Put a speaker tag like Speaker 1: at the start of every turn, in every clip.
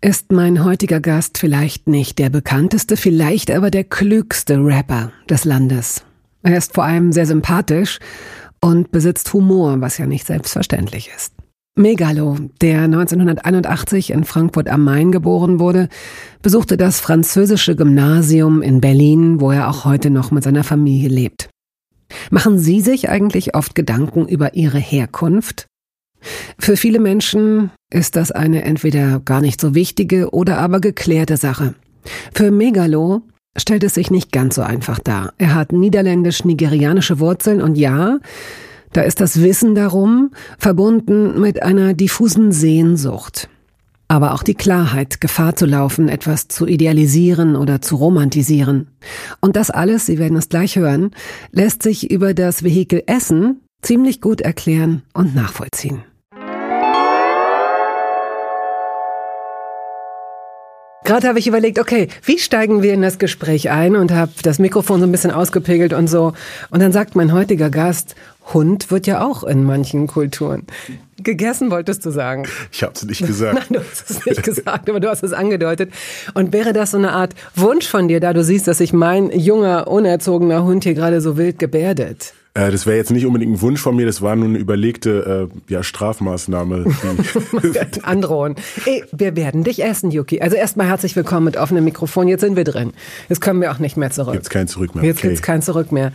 Speaker 1: ist mein heutiger Gast vielleicht nicht der bekannteste, vielleicht aber der klügste Rapper des Landes. Er ist vor allem sehr sympathisch und besitzt Humor, was ja nicht selbstverständlich ist. Megalo, der 1981 in Frankfurt am Main geboren wurde, besuchte das französische Gymnasium in Berlin, wo er auch heute noch mit seiner Familie lebt. Machen Sie sich eigentlich oft Gedanken über Ihre Herkunft? Für viele Menschen ist das eine entweder gar nicht so wichtige oder aber geklärte Sache. Für Megalo stellt es sich nicht ganz so einfach dar. Er hat niederländisch-nigerianische Wurzeln und ja, da ist das Wissen darum verbunden mit einer diffusen Sehnsucht. Aber auch die Klarheit, Gefahr zu laufen, etwas zu idealisieren oder zu romantisieren. Und das alles, Sie werden es gleich hören, lässt sich über das Vehikel Essen ziemlich gut erklären und nachvollziehen. Gerade habe ich überlegt, okay, wie steigen wir in das Gespräch ein und habe das Mikrofon so ein bisschen ausgepegelt und so. Und dann sagt mein heutiger Gast, Hund wird ja auch in manchen Kulturen. Gegessen wolltest du sagen.
Speaker 2: Ich habe es nicht gesagt.
Speaker 1: Nein, du hast es nicht gesagt, aber du hast es angedeutet. Und wäre das so eine Art Wunsch von dir, da du siehst, dass sich mein junger, unerzogener Hund hier gerade so wild gebärdet?
Speaker 2: Äh, das wäre jetzt nicht unbedingt ein Wunsch von mir, das war nur eine überlegte äh, ja, Strafmaßnahme.
Speaker 1: Androhen. Ey, wir werden dich essen, Yuki. Also erstmal herzlich willkommen mit offenem Mikrofon. Jetzt sind wir drin. Jetzt können wir auch nicht mehr zurück.
Speaker 2: Jetzt kein Zurück mehr.
Speaker 1: Jetzt okay. gibt's kein Zurück mehr.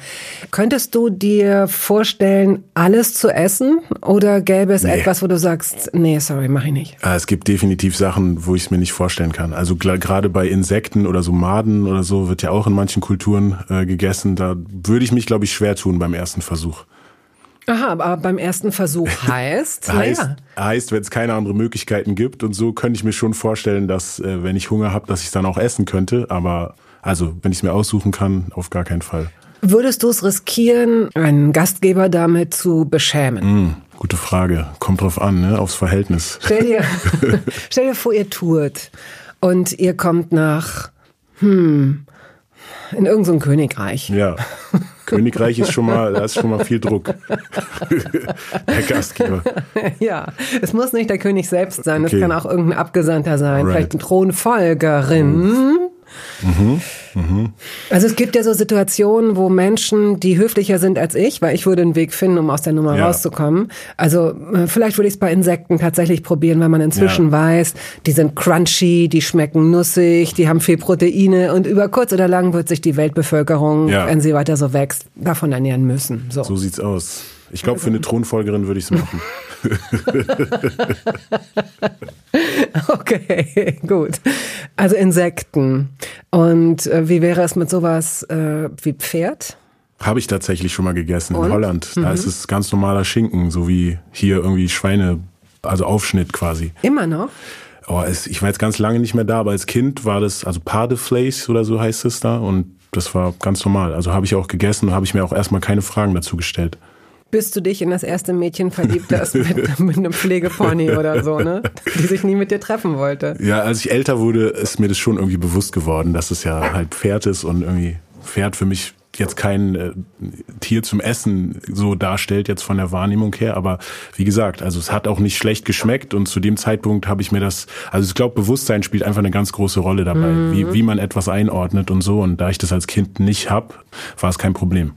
Speaker 1: Könntest du dir vorstellen, alles zu essen? Oder gäbe es nee. etwas, wo du sagst, nee, sorry, mach ich nicht?
Speaker 2: Ah, es gibt definitiv Sachen, wo ich es mir nicht vorstellen kann. Also gerade bei Insekten oder so Maden oder so wird ja auch in manchen Kulturen äh, gegessen. Da würde ich mich, glaube ich, schwer tun beim ersten ersten Versuch.
Speaker 1: Aha, aber beim ersten Versuch heißt,
Speaker 2: heißt, ja. heißt, wenn es keine anderen Möglichkeiten gibt und so könnte ich mir schon vorstellen, dass äh, wenn ich Hunger habe, dass ich dann auch essen könnte. Aber also, wenn ich es mir aussuchen kann, auf gar keinen Fall.
Speaker 1: Würdest du es riskieren, einen Gastgeber damit zu beschämen?
Speaker 2: Mm, gute Frage. Kommt drauf an, ne? aufs Verhältnis.
Speaker 1: Stell dir, stell dir vor, ihr tourt und ihr kommt nach, hm, in irgendein so Königreich.
Speaker 2: Ja. Königreich ist schon mal, da ist schon mal viel Druck. der Gastgeber.
Speaker 1: Ja, es muss nicht der König selbst sein, es okay. kann auch irgendein Abgesandter sein, right. vielleicht eine Thronfolgerin. Mhm. Mhm. Also es gibt ja so Situationen, wo Menschen, die höflicher sind als ich, weil ich würde einen Weg finden, um aus der Nummer ja. rauszukommen. Also äh, vielleicht würde ich es bei Insekten tatsächlich probieren, weil man inzwischen ja. weiß, die sind crunchy, die schmecken nussig, die haben viel Proteine und über kurz oder lang wird sich die Weltbevölkerung, ja. wenn sie weiter so wächst, davon ernähren müssen. So,
Speaker 2: so sieht's aus. Ich glaube, für eine Thronfolgerin würde ich es machen.
Speaker 1: okay, gut. Also Insekten. Und äh, wie wäre es mit sowas äh, wie Pferd?
Speaker 2: Habe ich tatsächlich schon mal gegessen Und? in Holland. Da mhm. ist es ganz normaler Schinken, so wie hier irgendwie Schweine, also Aufschnitt quasi.
Speaker 1: Immer noch?
Speaker 2: Oh, es, ich war jetzt ganz lange nicht mehr da, aber als Kind war das, also Padeflace oder so heißt es da. Und das war ganz normal. Also habe ich auch gegessen und habe ich mir auch erstmal keine Fragen dazu gestellt
Speaker 1: bis du dich in das erste Mädchen verliebt hast mit, mit einem Pflegepony oder so, ne? Die sich nie mit dir treffen wollte.
Speaker 2: Ja, als ich älter wurde, ist mir das schon irgendwie bewusst geworden, dass es ja halt Pferd ist und irgendwie Pferd für mich jetzt kein äh, Tier zum Essen so darstellt, jetzt von der Wahrnehmung her. Aber wie gesagt, also es hat auch nicht schlecht geschmeckt und zu dem Zeitpunkt habe ich mir das, also ich glaube, Bewusstsein spielt einfach eine ganz große Rolle dabei, mhm. wie, wie man etwas einordnet und so. Und da ich das als Kind nicht hab, war es kein Problem.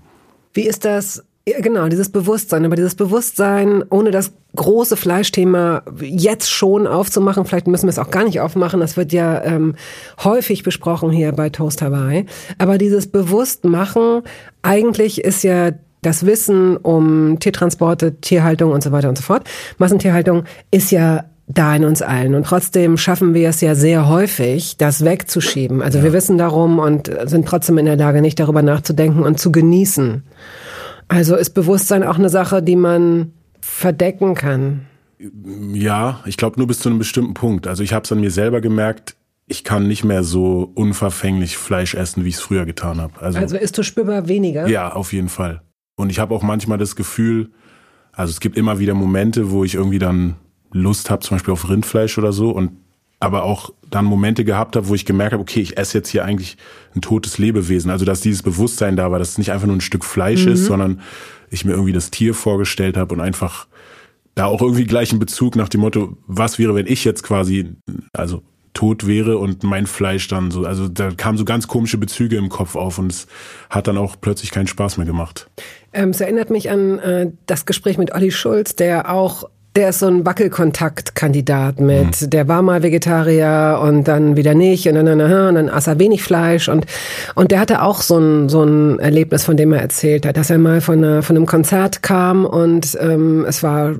Speaker 1: Wie ist das ja, genau, dieses Bewusstsein. Aber dieses Bewusstsein, ohne das große Fleischthema jetzt schon aufzumachen, vielleicht müssen wir es auch gar nicht aufmachen, das wird ja ähm, häufig besprochen hier bei Toast Hawaii. Aber dieses Bewusstmachen, eigentlich ist ja das Wissen um Tiertransporte, Tierhaltung und so weiter und so fort, Massentierhaltung, ist ja da in uns allen. Und trotzdem schaffen wir es ja sehr häufig, das wegzuschieben. Also ja. wir wissen darum und sind trotzdem in der Lage, nicht darüber nachzudenken und zu genießen. Also ist Bewusstsein auch eine Sache, die man verdecken kann?
Speaker 2: Ja, ich glaube nur bis zu einem bestimmten Punkt. Also ich habe es an mir selber gemerkt, ich kann nicht mehr so unverfänglich Fleisch essen, wie ich es früher getan habe.
Speaker 1: Also, also isst du spürbar weniger?
Speaker 2: Ja, auf jeden Fall. Und ich habe auch manchmal das Gefühl, also es gibt immer wieder Momente, wo ich irgendwie dann Lust habe, zum Beispiel auf Rindfleisch oder so, und aber auch dann Momente gehabt habe, wo ich gemerkt habe, okay, ich esse jetzt hier eigentlich ein totes Lebewesen. Also dass dieses Bewusstsein da war, dass es nicht einfach nur ein Stück Fleisch mhm. ist, sondern ich mir irgendwie das Tier vorgestellt habe und einfach da auch irgendwie gleich einen Bezug nach dem Motto, was wäre, wenn ich jetzt quasi, also tot wäre und mein Fleisch dann so, also da kamen so ganz komische Bezüge im Kopf auf und es hat dann auch plötzlich keinen Spaß mehr gemacht.
Speaker 1: Ähm, es erinnert mich an äh, das Gespräch mit Olli Schulz, der auch der ist so ein Wackelkontaktkandidat mit, mhm. der war mal Vegetarier und dann wieder nicht und dann, und dann aß er wenig Fleisch und, und der hatte auch so ein, so ein Erlebnis, von dem er erzählt hat, dass er mal von, einer, von einem Konzert kam und ähm, es war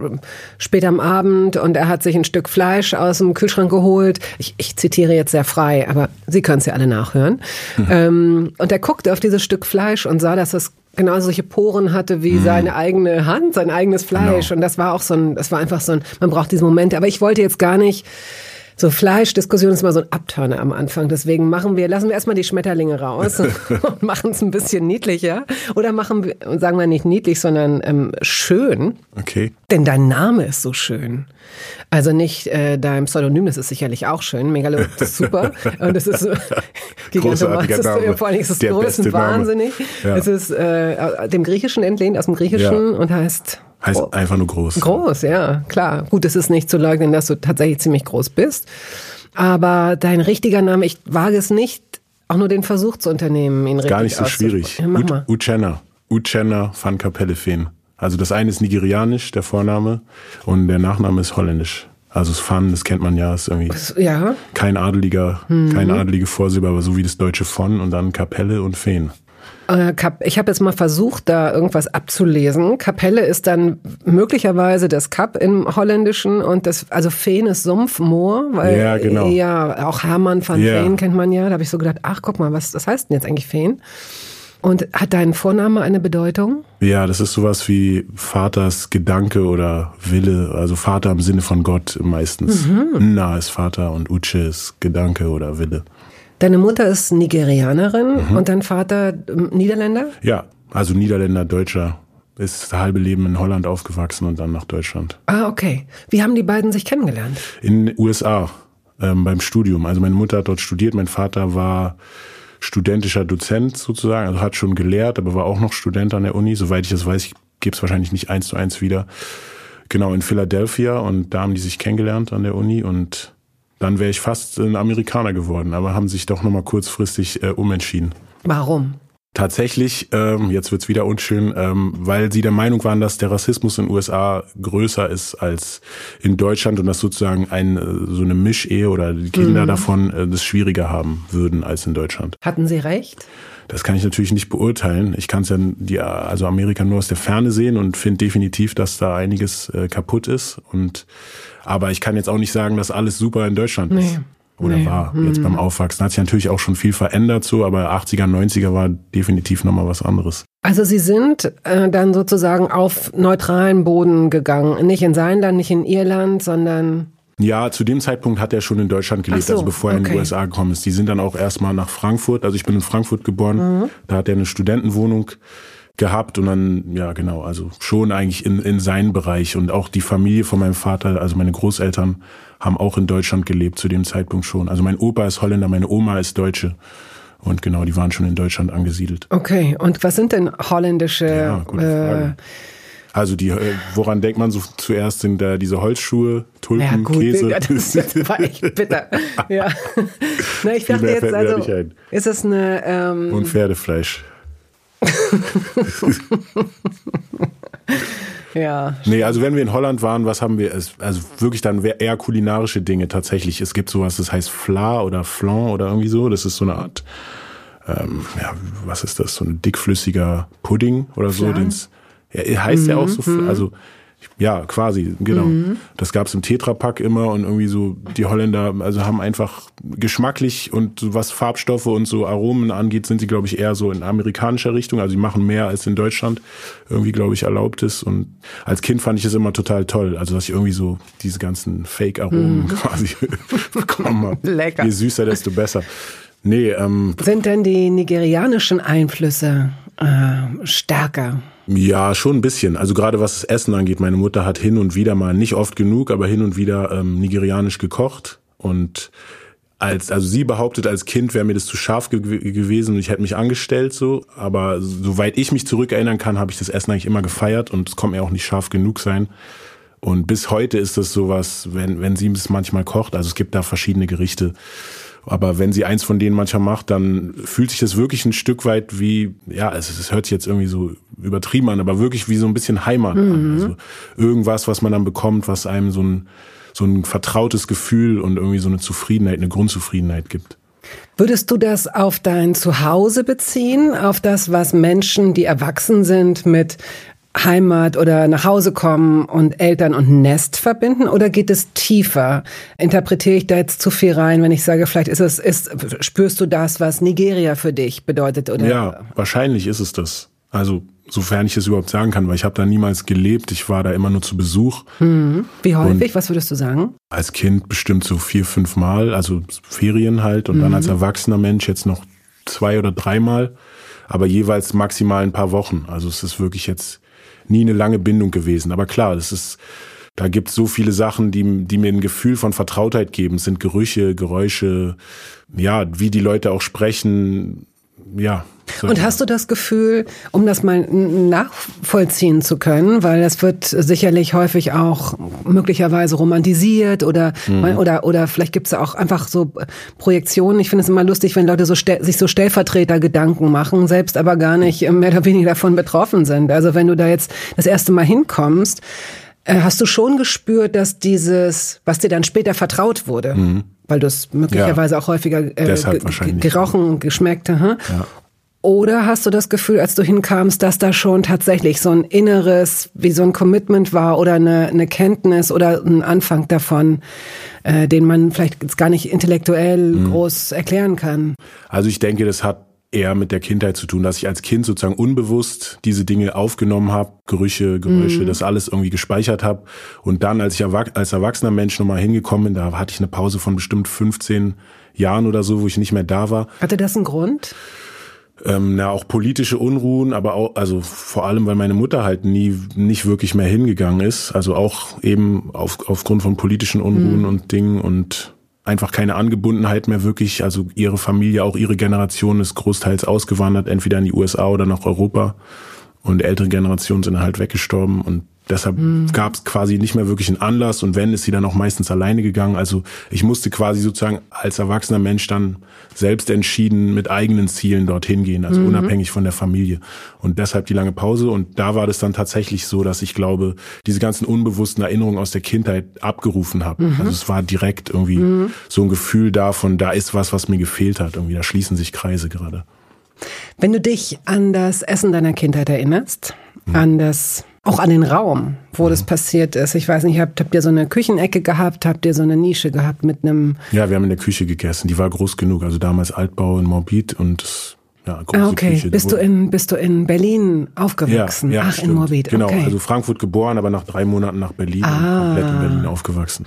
Speaker 1: spät am Abend und er hat sich ein Stück Fleisch aus dem Kühlschrank geholt. Ich, ich zitiere jetzt sehr frei, aber Sie können es ja alle nachhören. Mhm. Ähm, und er guckte auf dieses Stück Fleisch und sah, dass es genau solche Poren hatte wie mhm. seine eigene Hand, sein eigenes Fleisch. Genau. Und das war auch so ein, das war einfach so ein, man braucht diese Momente. Aber ich wollte jetzt gar nicht, so Fleischdiskussion ist immer so ein Abturner am Anfang. Deswegen machen wir, lassen wir erstmal die Schmetterlinge raus und machen es ein bisschen niedlicher. Oder machen wir, sagen wir nicht niedlich, sondern ähm, schön.
Speaker 2: Okay.
Speaker 1: Denn dein Name ist so schön. Also nicht äh, dein Pseudonym, das ist sicherlich auch schön. Megalo ist super. und es ist
Speaker 2: Name.
Speaker 1: Vor allem ist es groß und wahnsinnig. Ja. Es ist äh, dem Griechischen entlehnt, aus dem Griechischen ja. und heißt
Speaker 2: Heißt oh. einfach nur groß.
Speaker 1: Groß, ja, klar. Gut, es ist nicht zu leugnen, dass du tatsächlich ziemlich groß bist. Aber dein richtiger Name, ich wage es nicht, auch nur den Versuch zu unternehmen, ihn richtig
Speaker 2: Gar nicht so schwierig. Ja, Uchenna. Uchenna van Kapellefeen. Also das eine ist nigerianisch, der Vorname, und der Nachname ist holländisch. Also das Fan, das kennt man ja, ist irgendwie
Speaker 1: ja.
Speaker 2: kein adeliger, mhm. keine adelige Vorsilbe, aber so wie das deutsche von und dann Kapelle und Feen.
Speaker 1: Äh, ich habe jetzt mal versucht, da irgendwas abzulesen. Kapelle ist dann möglicherweise das Kap im Holländischen und das, also Feen ist Sumpf, Moor, weil
Speaker 2: ja, genau.
Speaker 1: ja auch Hermann van ja. Feen kennt man ja. Da habe ich so gedacht, ach guck mal, was das heißt denn jetzt eigentlich Feen? Und hat dein Vorname eine Bedeutung?
Speaker 2: Ja, das ist sowas wie Vaters Gedanke oder Wille, also Vater im Sinne von Gott meistens. Mhm. Na ist Vater und Uche ist Gedanke oder Wille.
Speaker 1: Deine Mutter ist Nigerianerin mhm. und dein Vater ähm, Niederländer?
Speaker 2: Ja, also Niederländer, Deutscher. Ist das halbe Leben in Holland aufgewachsen und dann nach Deutschland.
Speaker 1: Ah, okay. Wie haben die beiden sich kennengelernt?
Speaker 2: In den USA ähm, beim Studium. Also meine Mutter hat dort studiert, mein Vater war studentischer Dozent sozusagen, also hat schon gelehrt, aber war auch noch Student an der Uni. Soweit ich das weiß, ich gebe es wahrscheinlich nicht eins zu eins wieder. Genau, in Philadelphia und da haben die sich kennengelernt an der Uni und dann wäre ich fast ein Amerikaner geworden, aber haben sich doch nochmal kurzfristig äh, umentschieden.
Speaker 1: Warum?
Speaker 2: Tatsächlich, ähm, jetzt wird's wieder unschön, ähm, weil sie der Meinung waren, dass der Rassismus in den USA größer ist als in Deutschland und dass sozusagen ein, äh, so eine Mischehe oder die Kinder mhm. davon äh, das schwieriger haben würden als in Deutschland.
Speaker 1: Hatten sie recht?
Speaker 2: Das kann ich natürlich nicht beurteilen. Ich kann es ja die, also Amerika nur aus der Ferne sehen und finde definitiv, dass da einiges äh, kaputt ist. Und aber ich kann jetzt auch nicht sagen, dass alles super in Deutschland nee. ist. Oder nee. war jetzt beim hm. Aufwachsen. Hat sich natürlich auch schon viel verändert so, aber 80er, 90er war definitiv nochmal was anderes.
Speaker 1: Also Sie sind äh, dann sozusagen auf neutralen Boden gegangen. Nicht in sein Land, nicht in Irland, sondern
Speaker 2: ja, zu dem Zeitpunkt hat er schon in Deutschland gelebt, so, also bevor er okay. in die USA gekommen ist. Die sind dann auch erstmal nach Frankfurt, also ich bin in Frankfurt geboren, mhm. da hat er eine Studentenwohnung gehabt und dann, ja genau, also schon eigentlich in, in seinen Bereich und auch die Familie von meinem Vater, also meine Großeltern haben auch in Deutschland gelebt zu dem Zeitpunkt schon. Also mein Opa ist Holländer, meine Oma ist Deutsche. Und genau, die waren schon in Deutschland angesiedelt.
Speaker 1: Okay, und was sind denn holländische ja. Äh,
Speaker 2: also die, äh, woran denkt man so zuerst sind da diese Holzschuhe, Tulpen, ja, gut, Käse?
Speaker 1: Ja, das, das war echt bitter. ja. Na, ich dachte jetzt also, ist es eine ähm
Speaker 2: und Pferdefleisch.
Speaker 1: ja.
Speaker 2: Nee, also wenn wir in Holland waren, was haben wir? Also wirklich dann eher kulinarische Dinge tatsächlich. Es gibt sowas, das heißt Fla oder Flan oder irgendwie so. Das ist so eine Art, ähm, ja, was ist das? So ein dickflüssiger Pudding oder so, den ja, heißt mhm, ja auch so, mhm. also Ja, quasi, genau. Mhm. Das gab's im Tetrapack immer und irgendwie so, die Holländer, also haben einfach geschmacklich und was Farbstoffe und so Aromen angeht, sind sie, glaube ich, eher so in amerikanischer Richtung. Also sie machen mehr als in Deutschland irgendwie, glaube ich, erlaubt ist. Und als Kind fand ich es immer total toll. Also, dass ich irgendwie so diese ganzen Fake-Aromen mhm. quasi bekommen habe. Lecker. Je süßer, desto besser. Nee, ähm,
Speaker 1: Sind denn die nigerianischen Einflüsse äh, stärker?
Speaker 2: Ja, schon ein bisschen. Also gerade was das Essen angeht, meine Mutter hat hin und wieder mal, nicht oft genug, aber hin und wieder ähm, nigerianisch gekocht. Und als, also sie behauptet, als Kind wäre mir das zu scharf ge gewesen und ich hätte mich angestellt so. Aber soweit ich mich zurückerinnern kann, habe ich das Essen eigentlich immer gefeiert und es kommt mir auch nicht scharf genug sein. Und bis heute ist das sowas, wenn, wenn sie es manchmal kocht, also es gibt da verschiedene Gerichte, aber wenn sie eins von denen manchmal macht, dann fühlt sich das wirklich ein Stück weit wie, ja, es, es hört sich jetzt irgendwie so übertrieben an, aber wirklich wie so ein bisschen Heimat mhm. an. Also irgendwas, was man dann bekommt, was einem so ein, so ein vertrautes Gefühl und irgendwie so eine Zufriedenheit, eine Grundzufriedenheit gibt.
Speaker 1: Würdest du das auf dein Zuhause beziehen, auf das, was Menschen, die erwachsen sind, mit Heimat oder nach Hause kommen und Eltern und Nest verbinden oder geht es tiefer? Interpretiere ich da jetzt zu viel rein, wenn ich sage, vielleicht ist es, ist, spürst du das, was Nigeria für dich bedeutet oder?
Speaker 2: Ja, wahrscheinlich ist es das. Also, sofern ich es überhaupt sagen kann, weil ich habe da niemals gelebt. Ich war da immer nur zu Besuch.
Speaker 1: Mhm. Wie häufig? Und was würdest du sagen?
Speaker 2: Als Kind bestimmt so vier, fünf Mal, also Ferien halt und mhm. dann als erwachsener Mensch jetzt noch zwei oder dreimal, aber jeweils maximal ein paar Wochen. Also es ist wirklich jetzt nie eine lange Bindung gewesen. Aber klar, das ist, da gibt es so viele Sachen, die, die mir ein Gefühl von Vertrautheit geben. Es sind Gerüche, Geräusche, ja, wie die Leute auch sprechen, ja.
Speaker 1: Und hast du das Gefühl, um das mal nachvollziehen zu können, weil das wird sicherlich häufig auch möglicherweise romantisiert oder mhm. oder oder vielleicht gibt es auch einfach so Projektionen. Ich finde es immer lustig, wenn Leute so sich so Stellvertreter-Gedanken machen, selbst aber gar nicht mehr oder weniger davon betroffen sind. Also wenn du da jetzt das erste Mal hinkommst, äh, hast du schon gespürt, dass dieses, was dir dann später vertraut wurde, mhm. Weil du es möglicherweise ja. auch häufiger äh, gerochen und geschmeckt hast. Ja. Oder hast du das Gefühl, als du hinkamst, dass da schon tatsächlich so ein inneres, wie so ein Commitment war oder eine, eine Kenntnis oder ein Anfang davon, äh, den man vielleicht jetzt gar nicht intellektuell mhm. groß erklären kann?
Speaker 2: Also ich denke, das hat eher mit der Kindheit zu tun, dass ich als Kind sozusagen unbewusst diese Dinge aufgenommen habe, Gerüche, Geräusche, mhm. das alles irgendwie gespeichert habe. Und dann, als ich als erwachsener Mensch nochmal hingekommen bin, da hatte ich eine Pause von bestimmt 15 Jahren oder so, wo ich nicht mehr da war.
Speaker 1: Hatte das einen Grund?
Speaker 2: Ähm, na, auch politische Unruhen, aber auch, also vor allem, weil meine Mutter halt nie, nicht wirklich mehr hingegangen ist. Also auch eben auf, aufgrund von politischen Unruhen mhm. und Dingen und einfach keine Angebundenheit mehr wirklich. Also ihre Familie, auch ihre Generation ist großteils ausgewandert, entweder in die USA oder nach Europa. Und ältere Generationen sind halt weggestorben und deshalb mhm. gab es quasi nicht mehr wirklich einen Anlass und wenn, ist sie dann auch meistens alleine gegangen. Also ich musste quasi sozusagen als erwachsener Mensch dann selbst entschieden mit eigenen Zielen dorthin gehen, also mhm. unabhängig von der Familie. Und deshalb die lange Pause. Und da war das dann tatsächlich so, dass ich glaube, diese ganzen unbewussten Erinnerungen aus der Kindheit abgerufen habe. Mhm. Also es war direkt irgendwie mhm. so ein Gefühl davon, da ist was, was mir gefehlt hat. Irgendwie, da schließen sich Kreise gerade.
Speaker 1: Wenn du dich an das Essen deiner Kindheit erinnerst, mhm. an das auch an den Raum, wo mhm. das passiert ist. Ich weiß nicht, habt, habt ihr so eine Küchenecke gehabt? Habt ihr so eine Nische gehabt mit einem...
Speaker 2: Ja, wir haben in der Küche gegessen. Die war groß genug. Also damals Altbau in Morbid und ja, große ah,
Speaker 1: okay.
Speaker 2: Küche.
Speaker 1: Bist du in bist du in Berlin aufgewachsen?
Speaker 2: Ja, ja,
Speaker 1: Ach,
Speaker 2: stimmt.
Speaker 1: in Morbid.
Speaker 2: Genau,
Speaker 1: okay.
Speaker 2: also Frankfurt geboren, aber nach drei Monaten nach Berlin ah. komplett in Berlin aufgewachsen.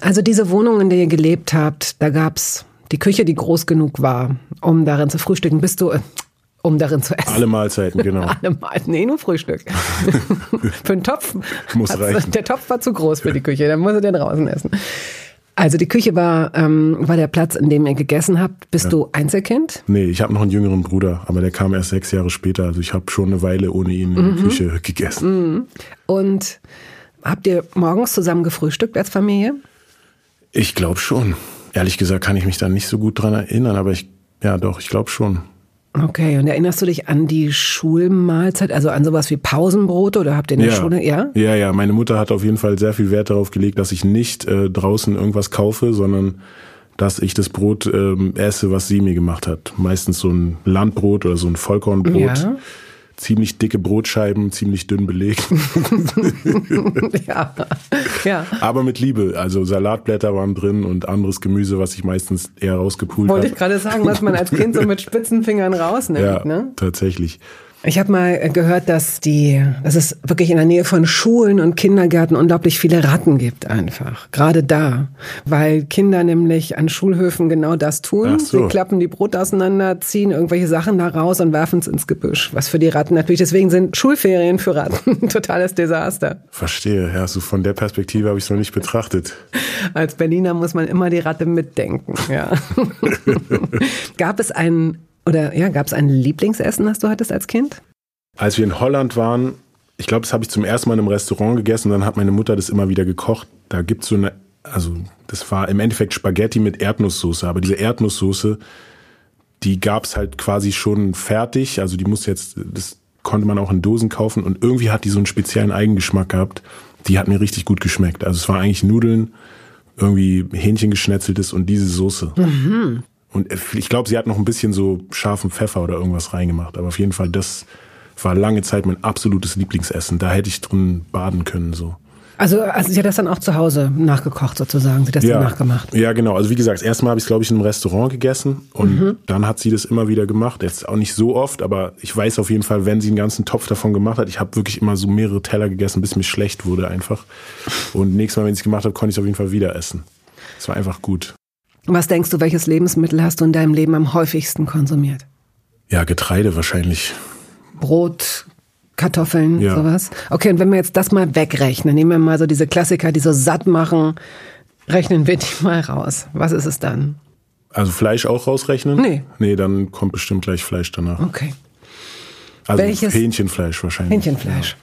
Speaker 1: Also diese Wohnung, in der ihr gelebt habt, da gab's die Küche, die groß genug war, um darin zu frühstücken. Bist du um darin zu essen.
Speaker 2: Alle Mahlzeiten, genau.
Speaker 1: Alle Mahlzeiten, nee, nur Frühstück. für einen Topf.
Speaker 2: Muss reichen.
Speaker 1: Der Topf war zu groß für die Küche, dann muss er den draußen essen. Also die Küche war, ähm, war der Platz, in dem ihr gegessen habt. Bist ja. du Einzelkind?
Speaker 2: Nee, ich habe noch einen jüngeren Bruder, aber der kam erst sechs Jahre später. Also ich habe schon eine Weile ohne ihn in mhm. der Küche gegessen.
Speaker 1: Mhm. Und habt ihr morgens zusammen gefrühstückt als Familie?
Speaker 2: Ich glaube schon. Ehrlich gesagt kann ich mich da nicht so gut dran erinnern, aber ich, ja doch, ich glaube schon.
Speaker 1: Okay, und erinnerst du dich an die Schulmahlzeit, also an sowas wie Pausenbrote oder habt ihr in der
Speaker 2: ja.
Speaker 1: Schule, ja?
Speaker 2: Ja, ja, meine Mutter hat auf jeden Fall sehr viel Wert darauf gelegt, dass ich nicht äh, draußen irgendwas kaufe, sondern dass ich das Brot ähm, esse, was sie mir gemacht hat. Meistens so ein Landbrot oder so ein Vollkornbrot. Ja. Ziemlich dicke Brotscheiben, ziemlich dünn belegt. ja. ja. Aber mit Liebe. Also Salatblätter waren drin und anderes Gemüse, was ich meistens eher rausgepult habe.
Speaker 1: Wollte ich gerade sagen, was man als Kind so mit spitzen Fingern rausnimmt.
Speaker 2: Ja,
Speaker 1: ne?
Speaker 2: tatsächlich.
Speaker 1: Ich habe mal gehört, dass die, dass es wirklich in der Nähe von Schulen und Kindergärten unglaublich viele Ratten gibt einfach. Gerade da, weil Kinder nämlich an Schulhöfen genau das tun. So. Sie klappen die Brot auseinander, ziehen irgendwelche Sachen da raus und werfen es ins Gebüsch. Was für die Ratten natürlich. Deswegen sind Schulferien für Ratten ein totales Desaster.
Speaker 2: Verstehe. Ja, so von der Perspektive habe ich es noch nicht betrachtet.
Speaker 1: Als Berliner muss man immer die Ratte mitdenken. Ja. Gab es einen oder ja, gab es ein Lieblingsessen, das du hattest als Kind?
Speaker 2: Als wir in Holland waren, ich glaube, das habe ich zum ersten Mal in einem Restaurant gegessen, dann hat meine Mutter das immer wieder gekocht. Da gibt es so eine, also das war im Endeffekt Spaghetti mit Erdnusssoße, aber diese Erdnusssoße, die gab es halt quasi schon fertig, also die muss jetzt, das konnte man auch in Dosen kaufen und irgendwie hat die so einen speziellen Eigengeschmack gehabt. Die hat mir richtig gut geschmeckt. Also es war eigentlich Nudeln, irgendwie Hähnchen geschnetzeltes und diese Soße. Mhm. Und ich glaube, sie hat noch ein bisschen so scharfen Pfeffer oder irgendwas reingemacht. Aber auf jeden Fall, das war lange Zeit mein absolutes Lieblingsessen. Da hätte ich drin baden können, so.
Speaker 1: Also, also sie hat das dann auch zu Hause nachgekocht sozusagen, sie hat das
Speaker 2: ja,
Speaker 1: dann nachgemacht.
Speaker 2: Ja, genau. Also wie gesagt, das erste Mal habe ich es, glaube ich, in einem Restaurant gegessen und mhm. dann hat sie das immer wieder gemacht. Jetzt auch nicht so oft, aber ich weiß auf jeden Fall, wenn sie einen ganzen Topf davon gemacht hat, ich habe wirklich immer so mehrere Teller gegessen, bis mir schlecht wurde einfach. Und nächstes Mal, wenn ich es gemacht habe, konnte ich es auf jeden Fall wieder essen. Es war einfach gut.
Speaker 1: Was denkst du, welches Lebensmittel hast du in deinem Leben am häufigsten konsumiert?
Speaker 2: Ja, Getreide wahrscheinlich.
Speaker 1: Brot, Kartoffeln, ja. sowas. Okay, und wenn wir jetzt das mal wegrechnen, nehmen wir mal so diese Klassiker, die so satt machen, rechnen wir die mal raus. Was ist es dann?
Speaker 2: Also Fleisch auch rausrechnen?
Speaker 1: Nee.
Speaker 2: Nee, dann kommt bestimmt gleich Fleisch danach.
Speaker 1: Okay.
Speaker 2: Also Welches? Hähnchenfleisch wahrscheinlich.
Speaker 1: Hähnchenfleisch.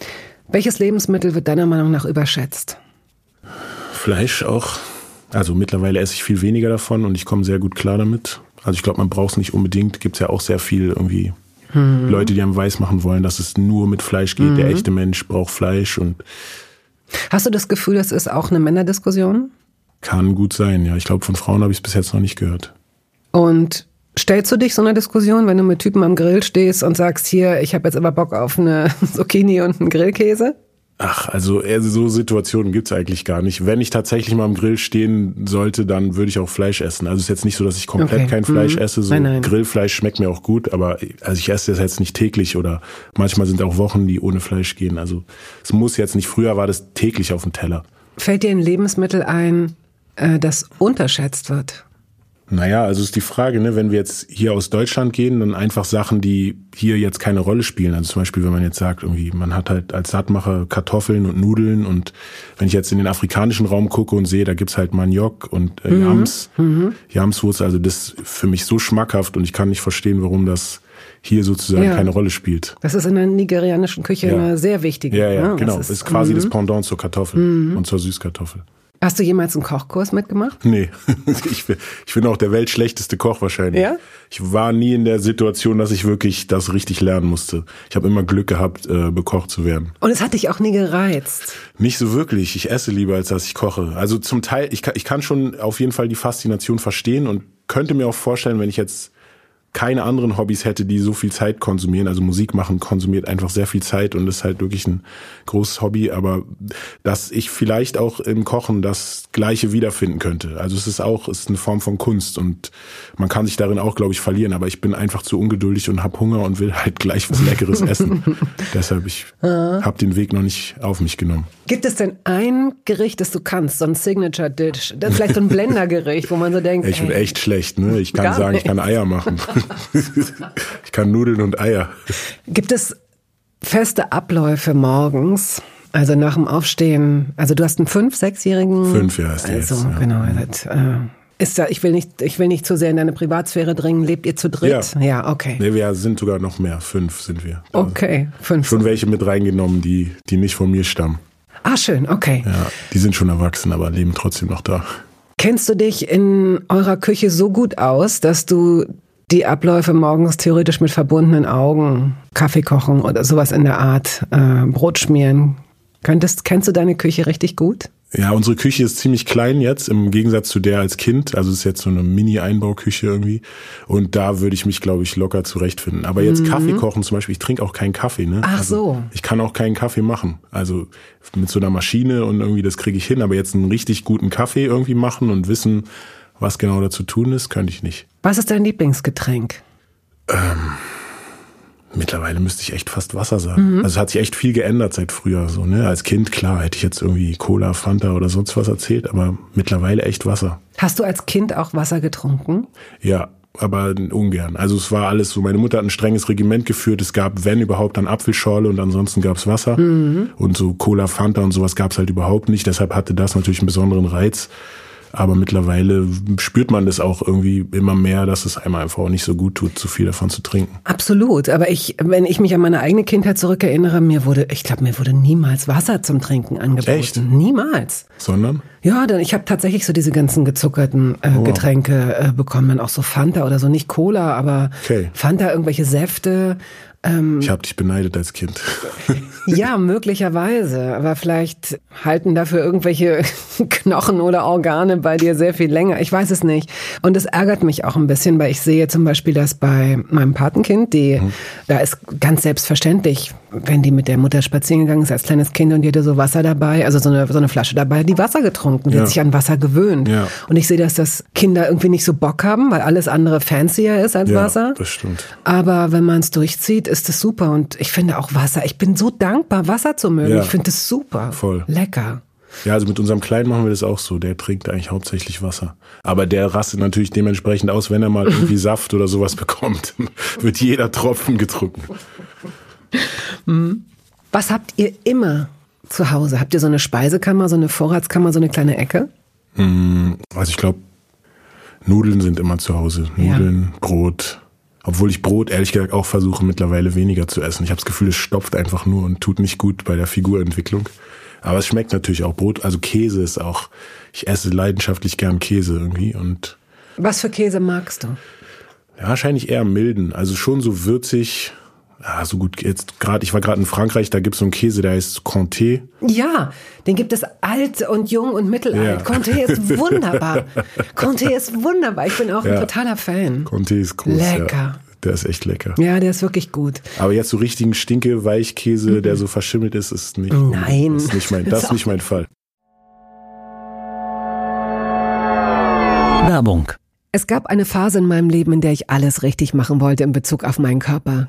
Speaker 1: Ja. Welches Lebensmittel wird deiner Meinung nach überschätzt?
Speaker 2: Fleisch auch. Also mittlerweile esse ich viel weniger davon und ich komme sehr gut klar damit. Also ich glaube, man braucht es nicht unbedingt. Gibt es ja auch sehr viel irgendwie hm. Leute, die einem weiß machen wollen, dass es nur mit Fleisch geht. Mhm. Der echte Mensch braucht Fleisch und
Speaker 1: Hast du das Gefühl, das ist auch eine Männerdiskussion?
Speaker 2: Kann gut sein, ja. Ich glaube, von Frauen habe ich es bis jetzt noch nicht gehört.
Speaker 1: Und stellst du dich so einer Diskussion, wenn du mit Typen am Grill stehst und sagst, hier, ich habe jetzt aber Bock auf eine Zucchini und einen Grillkäse?
Speaker 2: Ach, also so Situationen gibt's eigentlich gar nicht. Wenn ich tatsächlich mal am Grill stehen sollte, dann würde ich auch Fleisch essen. Also es ist jetzt nicht so, dass ich komplett okay. kein Fleisch mhm. esse. So
Speaker 1: nein, nein.
Speaker 2: Grillfleisch schmeckt mir auch gut, aber also ich esse das jetzt nicht täglich oder manchmal sind auch Wochen, die ohne Fleisch gehen. Also es muss jetzt nicht, früher war das täglich auf dem Teller.
Speaker 1: Fällt dir ein Lebensmittel ein, äh, das unterschätzt wird?
Speaker 2: Naja, also ist die Frage, ne, wenn wir jetzt hier aus Deutschland gehen, dann einfach Sachen, die hier jetzt keine Rolle spielen. Also zum Beispiel, wenn man jetzt sagt, irgendwie, man hat halt als Sattmacher Kartoffeln und Nudeln und wenn ich jetzt in den afrikanischen Raum gucke und sehe, da gibt's halt Maniok und äh, mhm. Yams, mhm. Yamswurzel, also das ist für mich so schmackhaft und ich kann nicht verstehen, warum das hier sozusagen ja. keine Rolle spielt.
Speaker 1: Das ist in der nigerianischen Küche ja. eine sehr wichtige.
Speaker 2: Ja, ja, ne? genau. Das ist, ist quasi das mhm. Pendant zur Kartoffel mhm. und zur Süßkartoffel.
Speaker 1: Hast du jemals einen Kochkurs mitgemacht?
Speaker 2: Nee, ich bin, ich bin auch der weltschlechteste Koch wahrscheinlich.
Speaker 1: Ja?
Speaker 2: Ich war nie in der Situation, dass ich wirklich das richtig lernen musste. Ich habe immer Glück gehabt, äh, bekocht zu werden.
Speaker 1: Und es hat dich auch nie gereizt?
Speaker 2: Nicht so wirklich. Ich esse lieber, als dass ich koche. Also zum Teil, ich kann, ich kann schon auf jeden Fall die Faszination verstehen und könnte mir auch vorstellen, wenn ich jetzt keine anderen Hobbys hätte, die so viel Zeit konsumieren. Also Musik machen konsumiert einfach sehr viel Zeit und ist halt wirklich ein großes Hobby. Aber dass ich vielleicht auch im Kochen das Gleiche wiederfinden könnte. Also es ist auch, es ist eine Form von Kunst und man kann sich darin auch, glaube ich, verlieren. Aber ich bin einfach zu ungeduldig und habe Hunger und will halt gleich was Leckeres essen. Deshalb ich habe den Weg noch nicht auf mich genommen.
Speaker 1: Gibt es denn ein Gericht, das du kannst, so ein Signature Dish, vielleicht so ein Blendergericht, wo man so denkt,
Speaker 2: ich bin echt schlecht, ne? Ich kann sagen, nicht. ich kann Eier machen. ich kann Nudeln und Eier.
Speaker 1: Gibt es feste Abläufe morgens? Also nach dem Aufstehen, also du hast einen fünf, sechsjährigen.
Speaker 2: Fünf, ja, ist
Speaker 1: also,
Speaker 2: jetzt. Ja.
Speaker 1: genau. Das, äh, ist da, ich will nicht, ich will nicht zu sehr in deine Privatsphäre dringen. Lebt ihr zu dritt?
Speaker 2: Ja,
Speaker 1: ja okay.
Speaker 2: Nee, wir sind sogar noch mehr. Fünf sind wir.
Speaker 1: Okay, fünf.
Speaker 2: Schon welche mit reingenommen, die, die nicht von mir stammen.
Speaker 1: Ah, schön, okay.
Speaker 2: Ja, die sind schon erwachsen, aber leben trotzdem noch da.
Speaker 1: Kennst du dich in eurer Küche so gut aus, dass du die Abläufe morgens theoretisch mit verbundenen Augen, Kaffee kochen oder sowas in der Art, äh, Brot schmieren. Könntest, kennst du deine Küche richtig gut?
Speaker 2: Ja, unsere Küche ist ziemlich klein jetzt, im Gegensatz zu der als Kind. Also es ist jetzt so eine Mini-Einbauküche irgendwie. Und da würde ich mich, glaube ich, locker zurechtfinden. Aber jetzt mhm. Kaffee kochen zum Beispiel, ich trinke auch keinen Kaffee. Ne?
Speaker 1: Ach
Speaker 2: also
Speaker 1: so.
Speaker 2: Ich kann auch keinen Kaffee machen. Also mit so einer Maschine und irgendwie, das kriege ich hin. Aber jetzt einen richtig guten Kaffee irgendwie machen und wissen, was genau dazu tun ist, könnte ich nicht.
Speaker 1: Was ist dein Lieblingsgetränk?
Speaker 2: Ähm, mittlerweile müsste ich echt fast Wasser sagen. Mhm. Also es hat sich echt viel geändert seit früher. So, ne? Als Kind, klar, hätte ich jetzt irgendwie Cola, Fanta oder sonst was erzählt, aber mittlerweile echt Wasser.
Speaker 1: Hast du als Kind auch Wasser getrunken?
Speaker 2: Ja, aber ungern. Also es war alles so, meine Mutter hat ein strenges Regiment geführt. Es gab, wenn überhaupt, dann Apfelschorle und ansonsten gab's Wasser. Mhm. Und so Cola, Fanta und sowas gab's halt überhaupt nicht. Deshalb hatte das natürlich einen besonderen Reiz. Aber mittlerweile spürt man das auch irgendwie immer mehr, dass es einem einfach auch nicht so gut tut, zu viel davon zu trinken.
Speaker 1: Absolut. Aber ich, wenn ich mich an meine eigene Kindheit zurückerinnere, mir wurde, ich glaube, mir wurde niemals Wasser zum Trinken angeboten.
Speaker 2: Echt?
Speaker 1: Niemals.
Speaker 2: Sondern?
Speaker 1: Ja, dann ich habe tatsächlich so diese ganzen gezuckerten äh, oh. Getränke äh, bekommen, auch so Fanta oder so, nicht Cola, aber
Speaker 2: okay.
Speaker 1: Fanta, irgendwelche Säfte.
Speaker 2: Ähm, ich habe dich beneidet als Kind.
Speaker 1: ja, möglicherweise. Aber vielleicht halten dafür irgendwelche Knochen oder Organe bei dir sehr viel länger. Ich weiß es nicht. Und es ärgert mich auch ein bisschen, weil ich sehe zum Beispiel, dass bei meinem Patenkind, die, mhm. da ist ganz selbstverständlich, wenn die mit der Mutter spazieren gegangen ist als kleines Kind und die hatte so Wasser dabei, also so eine, so eine Flasche dabei, die Wasser getrunken, die ja. hat sich an Wasser gewöhnt.
Speaker 2: Ja.
Speaker 1: Und ich sehe, dass das Kinder irgendwie nicht so Bock haben, weil alles andere fancier ist als
Speaker 2: ja,
Speaker 1: Wasser.
Speaker 2: das stimmt.
Speaker 1: Aber wenn man es durchzieht, ist es super. Und ich finde auch Wasser, ich bin so dankbar, Wasser zu mögen. Ich finde es super.
Speaker 2: Voll.
Speaker 1: Lecker.
Speaker 2: Ja, also mit unserem Kleinen machen wir das auch so. Der trinkt eigentlich hauptsächlich Wasser. Aber der rastet natürlich dementsprechend aus, wenn er mal irgendwie Saft oder sowas bekommt. Wird jeder Tropfen getrunken.
Speaker 1: Mhm. Was habt ihr immer zu Hause? Habt ihr so eine Speisekammer, so eine Vorratskammer, so eine kleine Ecke?
Speaker 2: Hm, also ich glaube, Nudeln sind immer zu Hause. Nudeln, ja. Brot. Obwohl ich Brot ehrlich gesagt auch versuche mittlerweile weniger zu essen. Ich habe das Gefühl, es stopft einfach nur und tut nicht gut bei der Figurentwicklung. Aber es schmeckt natürlich auch Brot. Also Käse ist auch, ich esse leidenschaftlich gern Käse irgendwie und.
Speaker 1: Was für Käse magst du?
Speaker 2: Ja, wahrscheinlich eher milden. Also schon so würzig, ja, so gut jetzt gerade, ich war gerade in Frankreich, da gibt's so einen Käse, der heißt Comté.
Speaker 1: Ja, den gibt es alt und jung und mittelalt. Ja. Comté ist wunderbar. Comté ist wunderbar. Ich bin auch ja. ein totaler Fan.
Speaker 2: Comté ist groß.
Speaker 1: Lecker.
Speaker 2: Ja. Der ist echt lecker.
Speaker 1: Ja, der ist wirklich gut.
Speaker 2: Aber jetzt so richtigen Stinke Weichkäse, mhm. der so verschimmelt ist, ist nicht.
Speaker 1: Nein.
Speaker 2: Ist nicht mein, das ist nicht mein Fall.
Speaker 1: Werbung. Es gab eine Phase in meinem Leben, in der ich alles richtig machen wollte in Bezug auf meinen Körper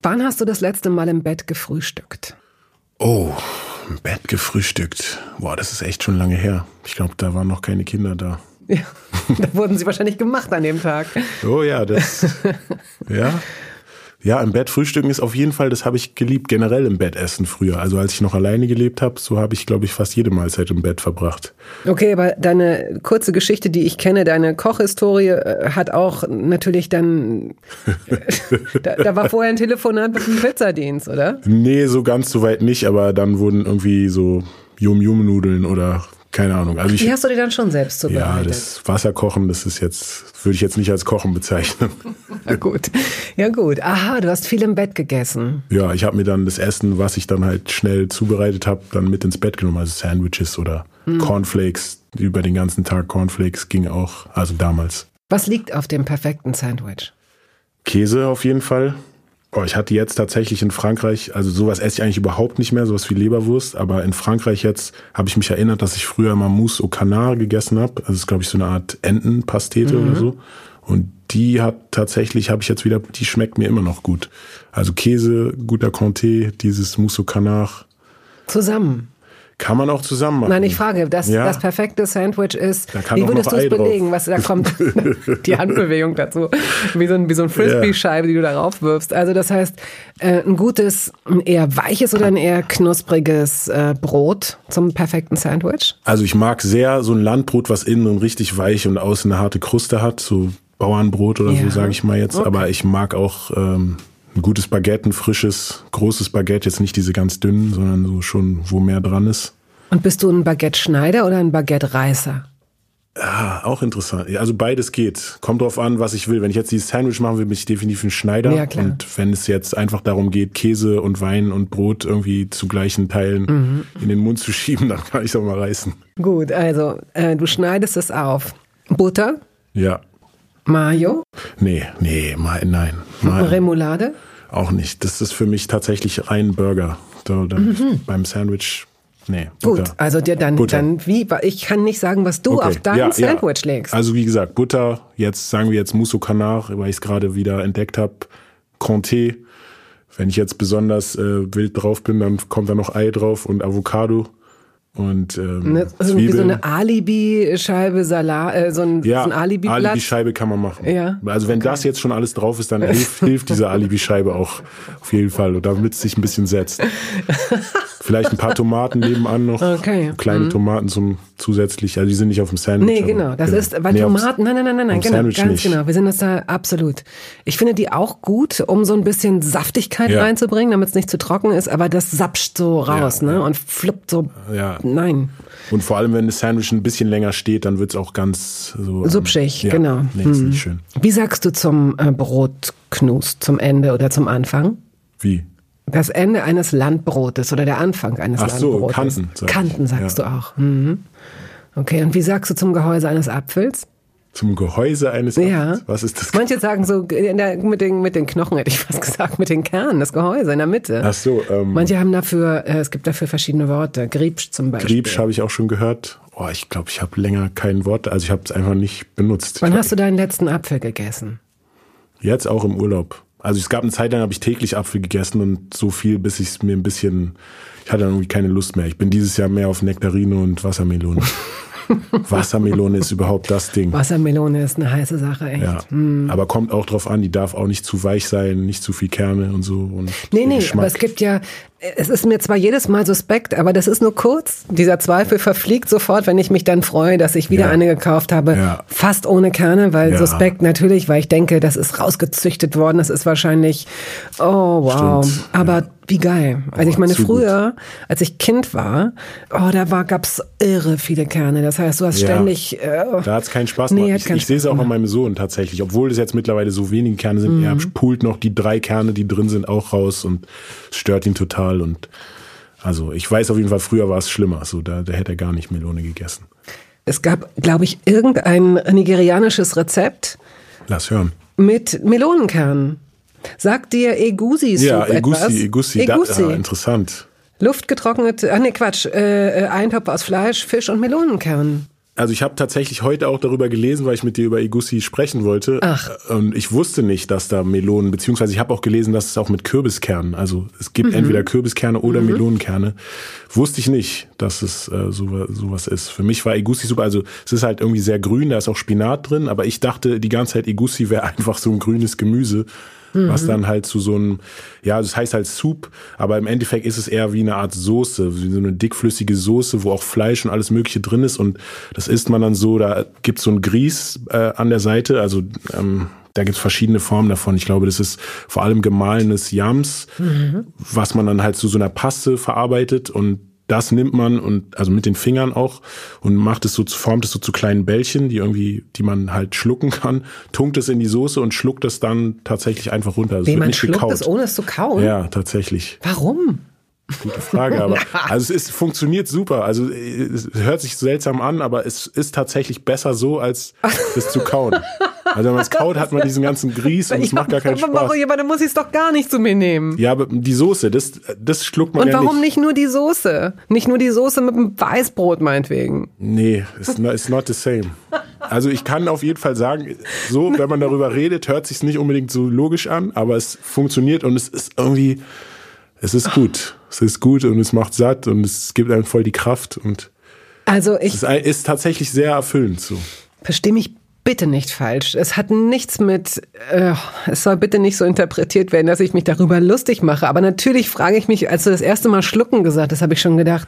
Speaker 1: Wann hast du das letzte Mal im Bett gefrühstückt?
Speaker 2: Oh, im Bett gefrühstückt. Boah, das ist echt schon lange her. Ich glaube, da waren noch keine Kinder da.
Speaker 1: Ja, da wurden sie wahrscheinlich gemacht an dem Tag.
Speaker 2: Oh ja, das. ja. Ja, im Bett frühstücken ist auf jeden Fall, das habe ich geliebt, generell im Bett essen früher. Also als ich noch alleine gelebt habe, so habe ich, glaube ich, fast jede Mahlzeit im Bett verbracht.
Speaker 1: Okay, aber deine kurze Geschichte, die ich kenne, deine Kochhistorie, äh, hat auch natürlich dann, da, da, war vorher ein Telefonat mit dem Pizzadienst, oder?
Speaker 2: Nee, so ganz so weit nicht, aber dann wurden irgendwie so Yum-Yum-Nudeln oder keine Ahnung.
Speaker 1: Also ich, die hast du dir dann schon selbst zubereitet?
Speaker 2: Ja, das Wasserkochen, das ist jetzt, würde ich jetzt nicht als Kochen bezeichnen.
Speaker 1: ja gut, ja gut. Aha, du hast viel im Bett gegessen.
Speaker 2: Ja, ich habe mir dann das Essen, was ich dann halt schnell zubereitet habe, dann mit ins Bett genommen. Also Sandwiches oder hm. Cornflakes. Über den ganzen Tag Cornflakes ging auch, also damals.
Speaker 1: Was liegt auf dem perfekten Sandwich?
Speaker 2: Käse auf jeden Fall. Oh, ich hatte jetzt tatsächlich in Frankreich, also sowas esse ich eigentlich überhaupt nicht mehr, sowas wie Leberwurst, aber in Frankreich jetzt habe ich mich erinnert, dass ich früher mal Mousse au Canard gegessen habe. Also das ist, glaube ich, so eine Art Entenpastete mhm. oder so. Und die hat tatsächlich, habe ich jetzt wieder, die schmeckt mir immer noch gut. Also Käse, guter Comté, dieses Mousse au Canard.
Speaker 1: Zusammen.
Speaker 2: Kann man auch zusammen machen.
Speaker 1: Nein, ich frage, das, ja. das perfekte Sandwich ist, wie würdest du es belegen? Was, da kommt die Handbewegung dazu, wie so ein, wie so ein Frisbee-Scheibe, die du darauf wirfst. Also das heißt, äh, ein gutes, ein eher weiches oder ein eher knuspriges äh, Brot zum perfekten Sandwich?
Speaker 2: Also ich mag sehr so ein Landbrot, was innen richtig weich und außen eine harte Kruste hat, so Bauernbrot oder ja. so, sage ich mal jetzt. Okay. Aber ich mag auch ähm, ein gutes Baguette, ein frisches, großes Baguette, jetzt nicht diese ganz dünnen, sondern so schon, wo mehr dran ist.
Speaker 1: Und bist du ein Baguette-Schneider oder ein Baguette-Reißer?
Speaker 2: Ja, auch interessant. Also beides geht. Kommt drauf an, was ich will. Wenn ich jetzt dieses Sandwich machen will, bin ich definitiv ein Schneider. Ja, klar. Und wenn es jetzt einfach darum geht, Käse und Wein und Brot irgendwie zu gleichen Teilen mhm. in den Mund zu schieben, dann kann ich es auch mal reißen.
Speaker 1: Gut, also äh, du schneidest es auf. Butter?
Speaker 2: Ja.
Speaker 1: Mayo?
Speaker 2: Nee, nee, nein.
Speaker 1: nein. Remoulade?
Speaker 2: Auch nicht. Das ist für mich tatsächlich rein Burger. Da, da mhm. Beim Sandwich Nee.
Speaker 1: Butter. Gut, also dir dann, Butter. dann wie, ich kann nicht sagen, was du okay. auf dein ja, Sandwich ja. legst.
Speaker 2: Also wie gesagt, Butter, jetzt sagen wir jetzt Mousse Canard, weil ich es gerade wieder entdeckt habe, Comté. Wenn ich jetzt besonders äh, wild drauf bin, dann kommt da noch Ei drauf und Avocado und ähm,
Speaker 1: ne, also wie so eine Alibi-Scheibe Salat, äh, so ein,
Speaker 2: ja,
Speaker 1: so ein Alibi-Blatt.
Speaker 2: Alibi-Scheibe kann man machen.
Speaker 1: Ja.
Speaker 2: Also wenn okay. das jetzt schon alles drauf ist, dann hilft, hilft diese Alibi-Scheibe auch auf jeden Fall, und damit es sich ein bisschen setzt. Vielleicht ein paar Tomaten nebenan noch.
Speaker 1: Okay.
Speaker 2: Kleine mhm. Tomaten zum zusätzlich, also die sind nicht auf dem Sandwich.
Speaker 1: Nee, genau. Das genau. ist, weil nee, Tomaten, nein, nein, nein, nein, nein genau, Sandwich ganz nicht. genau. Wir sind uns da absolut. Ich finde die auch gut, um so ein bisschen Saftigkeit ja. reinzubringen, damit es nicht zu trocken ist, aber das sapscht so raus, ja, ne? Und flippt so.
Speaker 2: Ja.
Speaker 1: Nein.
Speaker 2: Und vor allem, wenn das Sandwich ein bisschen länger steht, dann wird es auch ganz so.
Speaker 1: Ähm, Subschig, ja, genau.
Speaker 2: Nee, ist hm. nicht schön.
Speaker 1: Wie sagst du zum äh, Brotknust, zum Ende oder zum Anfang?
Speaker 2: Wie?
Speaker 1: Das Ende eines Landbrotes oder der Anfang eines Ach Landbrotes.
Speaker 2: Ach so, Kanten.
Speaker 1: Sag Kanten sagst ja. du auch. Mhm. Okay, und wie sagst du zum Gehäuse eines Apfels?
Speaker 2: Zum Gehäuse eines Apfels?
Speaker 1: Ja.
Speaker 2: Was ist das?
Speaker 1: Manche sagen so der, mit, den, mit den Knochen, hätte ich fast gesagt, mit den Kernen, das Gehäuse in der Mitte.
Speaker 2: Ach so. Ähm,
Speaker 1: Manche haben dafür, äh, es gibt dafür verschiedene Worte. Griebsch zum Beispiel.
Speaker 2: Griebsch habe ich auch schon gehört. Oh, ich glaube, ich habe länger kein Wort, also ich habe es einfach nicht benutzt.
Speaker 1: Wann
Speaker 2: ich
Speaker 1: hast du deinen letzten Apfel gegessen?
Speaker 2: Jetzt auch im Urlaub. Also es gab eine Zeit lang, habe ich täglich Apfel gegessen und so viel, bis ich es mir ein bisschen, ich hatte dann irgendwie keine Lust mehr. Ich bin dieses Jahr mehr auf Nektarine und Wassermelone. Wassermelone ist überhaupt das Ding.
Speaker 1: Wassermelone ist eine heiße Sache, echt.
Speaker 2: Ja. Mm. Aber kommt auch drauf an, die darf auch nicht zu weich sein, nicht zu viel Kerne und so. Und
Speaker 1: nee, nee, Geschmack. aber es gibt ja, es ist mir zwar jedes Mal suspekt, aber das ist nur kurz. Dieser Zweifel verfliegt sofort, wenn ich mich dann freue, dass ich wieder ja. eine gekauft habe, ja. fast ohne Kerne, weil ja. suspekt natürlich, weil ich denke, das ist rausgezüchtet worden, das ist wahrscheinlich, oh wow. Stimmt. Aber wie geil. Also ich meine, früher, als ich Kind war, oh, da war, gab's irre viele Kerne. Das heißt, du hast ja, ständig.
Speaker 2: Äh, da hat's keinen Spaß nee, gemacht. ich, ich sehe es auch an meinem Sohn tatsächlich. Obwohl es jetzt mittlerweile so wenige Kerne sind, mhm. er pult noch die drei Kerne, die drin sind, auch raus und stört ihn total. Und also ich weiß auf jeden Fall, früher war es schlimmer. So, da, da hätte er gar nicht Melone gegessen.
Speaker 1: Es gab, glaube ich, irgendein nigerianisches Rezept.
Speaker 2: Lass hören.
Speaker 1: Mit Melonenkernen. Sagt dir Egusi Soup
Speaker 2: ja, Egusi,
Speaker 1: etwas?
Speaker 2: Egusi, Egusi. Da, ah, interessant.
Speaker 1: Luftgetrocknet, ah nee, Quatsch, äh, äh, Eintopf aus Fleisch, Fisch und Melonenkernen.
Speaker 2: Also ich habe tatsächlich heute auch darüber gelesen, weil ich mit dir über Egusi sprechen wollte.
Speaker 1: Ach.
Speaker 2: Und ich wusste nicht, dass da Melonen, beziehungsweise ich habe auch gelesen, dass es auch mit Kürbiskernen, also es gibt mhm. entweder Kürbiskerne oder mhm. Melonenkerne. Wusste ich nicht, dass es äh, so, sowas ist. Für mich war Egusi super, also es ist halt irgendwie sehr grün, da ist auch Spinat drin, aber ich dachte die ganze Zeit, Egusi wäre einfach so ein grünes Gemüse mhm. was dann halt zu so einem, ja, das heißt halt Soup, aber im Endeffekt ist es eher wie eine Art Soße, wie so eine dickflüssige Soße, wo auch Fleisch und alles Mögliche drin ist und das isst man dann so, da gibt's so ein Grieß äh, an der Seite, also ähm, da gibt's verschiedene Formen davon. Ich glaube, das ist vor allem gemahlenes Yams, mhm. was man dann halt zu so einer Paste verarbeitet und das nimmt man und also mit den Fingern auch und macht es so, formt es so zu kleinen Bällchen, die irgendwie, die man halt schlucken kann, tunkt es in die Soße und schluckt es dann tatsächlich einfach runter.
Speaker 1: Es Wie, man schluckt gekaut. es, ohne es zu kauen?
Speaker 2: Ja, tatsächlich.
Speaker 1: Warum?
Speaker 2: Gute Frage, aber also es ist, funktioniert super. Also es hört sich seltsam an, aber es ist tatsächlich besser so, als es zu kauen. Also wenn man es kaut, hat man diesen ganzen Grieß und es macht gar keinen Spaß. Aber,
Speaker 1: aber dann muss ich es doch gar nicht zu mir nehmen.
Speaker 2: Ja, aber die Soße, das, das schluckt man
Speaker 1: und
Speaker 2: ja
Speaker 1: nicht. Und warum nicht nur die Soße? Nicht nur die Soße mit dem Weißbrot meinetwegen.
Speaker 2: Nee, it's not, it's not the same. Also ich kann auf jeden Fall sagen, so, wenn man darüber redet, hört sich nicht unbedingt so logisch an, aber es funktioniert und es ist irgendwie es ist gut. Es ist gut und es macht satt und es gibt einem voll die Kraft und
Speaker 1: also ich
Speaker 2: es ist, ist tatsächlich sehr erfüllend so.
Speaker 1: Verstehe mich bitte nicht falsch. Es hat nichts mit, äh, es soll bitte nicht so interpretiert werden, dass ich mich darüber lustig mache. Aber natürlich frage ich mich, als du das erste Mal schlucken gesagt hast, habe ich schon gedacht,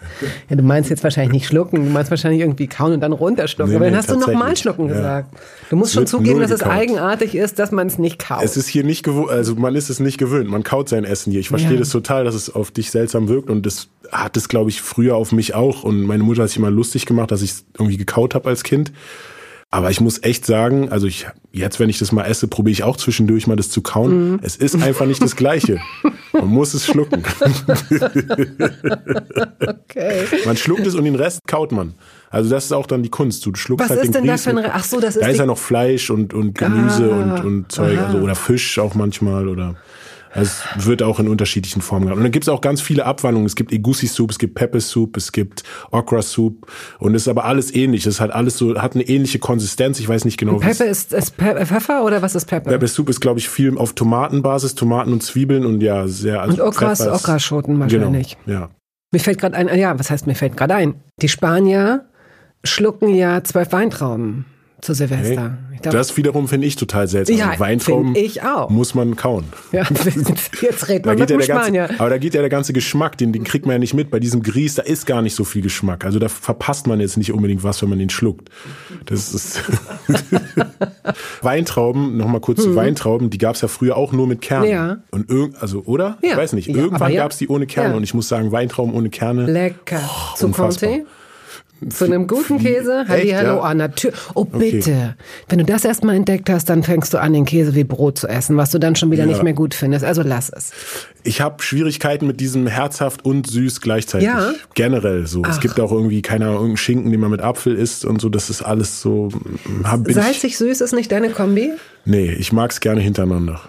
Speaker 1: ja, du meinst jetzt wahrscheinlich nicht schlucken, du meinst wahrscheinlich irgendwie kauen und dann runterschlucken. Nee, Aber dann nee, hast du nochmal schlucken ja. gesagt. Du musst es schon zugeben, dass es eigenartig ist, dass man es nicht kaut.
Speaker 2: Es ist hier nicht gewohnt, also man ist es nicht gewöhnt. Man kaut sein Essen hier. Ich verstehe ja. das total, dass es auf dich seltsam wirkt und das hat es, glaube ich, früher auf mich auch. Und meine Mutter hat sich immer lustig gemacht, dass ich es irgendwie gekaut habe als Kind. Aber ich muss echt sagen, also ich jetzt, wenn ich das mal esse, probiere ich auch zwischendurch mal das zu kauen. Mhm. Es ist einfach nicht das Gleiche. Man muss es schlucken.
Speaker 1: okay.
Speaker 2: Man schluckt es und den Rest kaut man. Also das ist auch dann die Kunst. Du schluckst
Speaker 1: Was
Speaker 2: halt
Speaker 1: ist
Speaker 2: den
Speaker 1: denn da für ein Ach so, das ist
Speaker 2: Da ist ja noch Fleisch und und Gemüse ah, und und Zeug, also oder Fisch auch manchmal oder also es wird auch in unterschiedlichen Formen gemacht. Und dann gibt es auch ganz viele Abwandlungen. Es gibt Egusi Soup, es gibt Pepper Soup, es gibt Okra Soup und es ist aber alles ähnlich. Es hat alles so, hat eine ähnliche Konsistenz. Ich weiß nicht genau.
Speaker 1: Und Pepper ist, ist Pe Pfeffer oder was ist Pepper?
Speaker 2: Pepper Soup ist, glaube ich, viel auf Tomatenbasis, Tomaten und Zwiebeln und ja, sehr.
Speaker 1: Also und Okra ist Okraschoten wahrscheinlich.
Speaker 2: Genau, ja.
Speaker 1: Mir fällt gerade ein, ja, was heißt mir fällt gerade ein? Die Spanier schlucken ja zwölf Weintrauben zu Silvester.
Speaker 2: Okay. Glaub, das wiederum finde ich total seltsam.
Speaker 1: Ja, Weintrauben ich auch.
Speaker 2: muss man kauen.
Speaker 1: Ja, jetzt redet man mit
Speaker 2: ja
Speaker 1: Spanier.
Speaker 2: Ganze, aber da geht ja der ganze Geschmack, den, den kriegt man ja nicht mit. Bei diesem Grieß, da ist gar nicht so viel Geschmack. Also da verpasst man jetzt nicht unbedingt was, wenn man den schluckt. Das ist Weintrauben, nochmal kurz hm. zu Weintrauben, die gab es ja früher auch nur mit Kernen.
Speaker 1: Ja.
Speaker 2: Und also, oder? Ja. Ich weiß nicht. Irgendwann ja, gab es die ohne Kerne. Und ich muss sagen, Weintrauben ohne Kerne.
Speaker 1: Lecker. Oh, Zu Conte? Zu einem guten Käse? Halli, hallo, ja? ah, natürlich. Oh, bitte. Okay. Wenn du das erstmal entdeckt hast, dann fängst du an, den Käse wie Brot zu essen, was du dann schon wieder ja. nicht mehr gut findest. Also lass es.
Speaker 2: Ich habe Schwierigkeiten mit diesem herzhaft und süß gleichzeitig. Ja? Generell so. Ach. Es gibt auch irgendwie, keine Ahnung, irgendeinen Schinken, den man mit Apfel isst und so. Das ist alles so.
Speaker 1: Salzig süß ist nicht deine Kombi?
Speaker 2: Nee, ich mag's gerne hintereinander.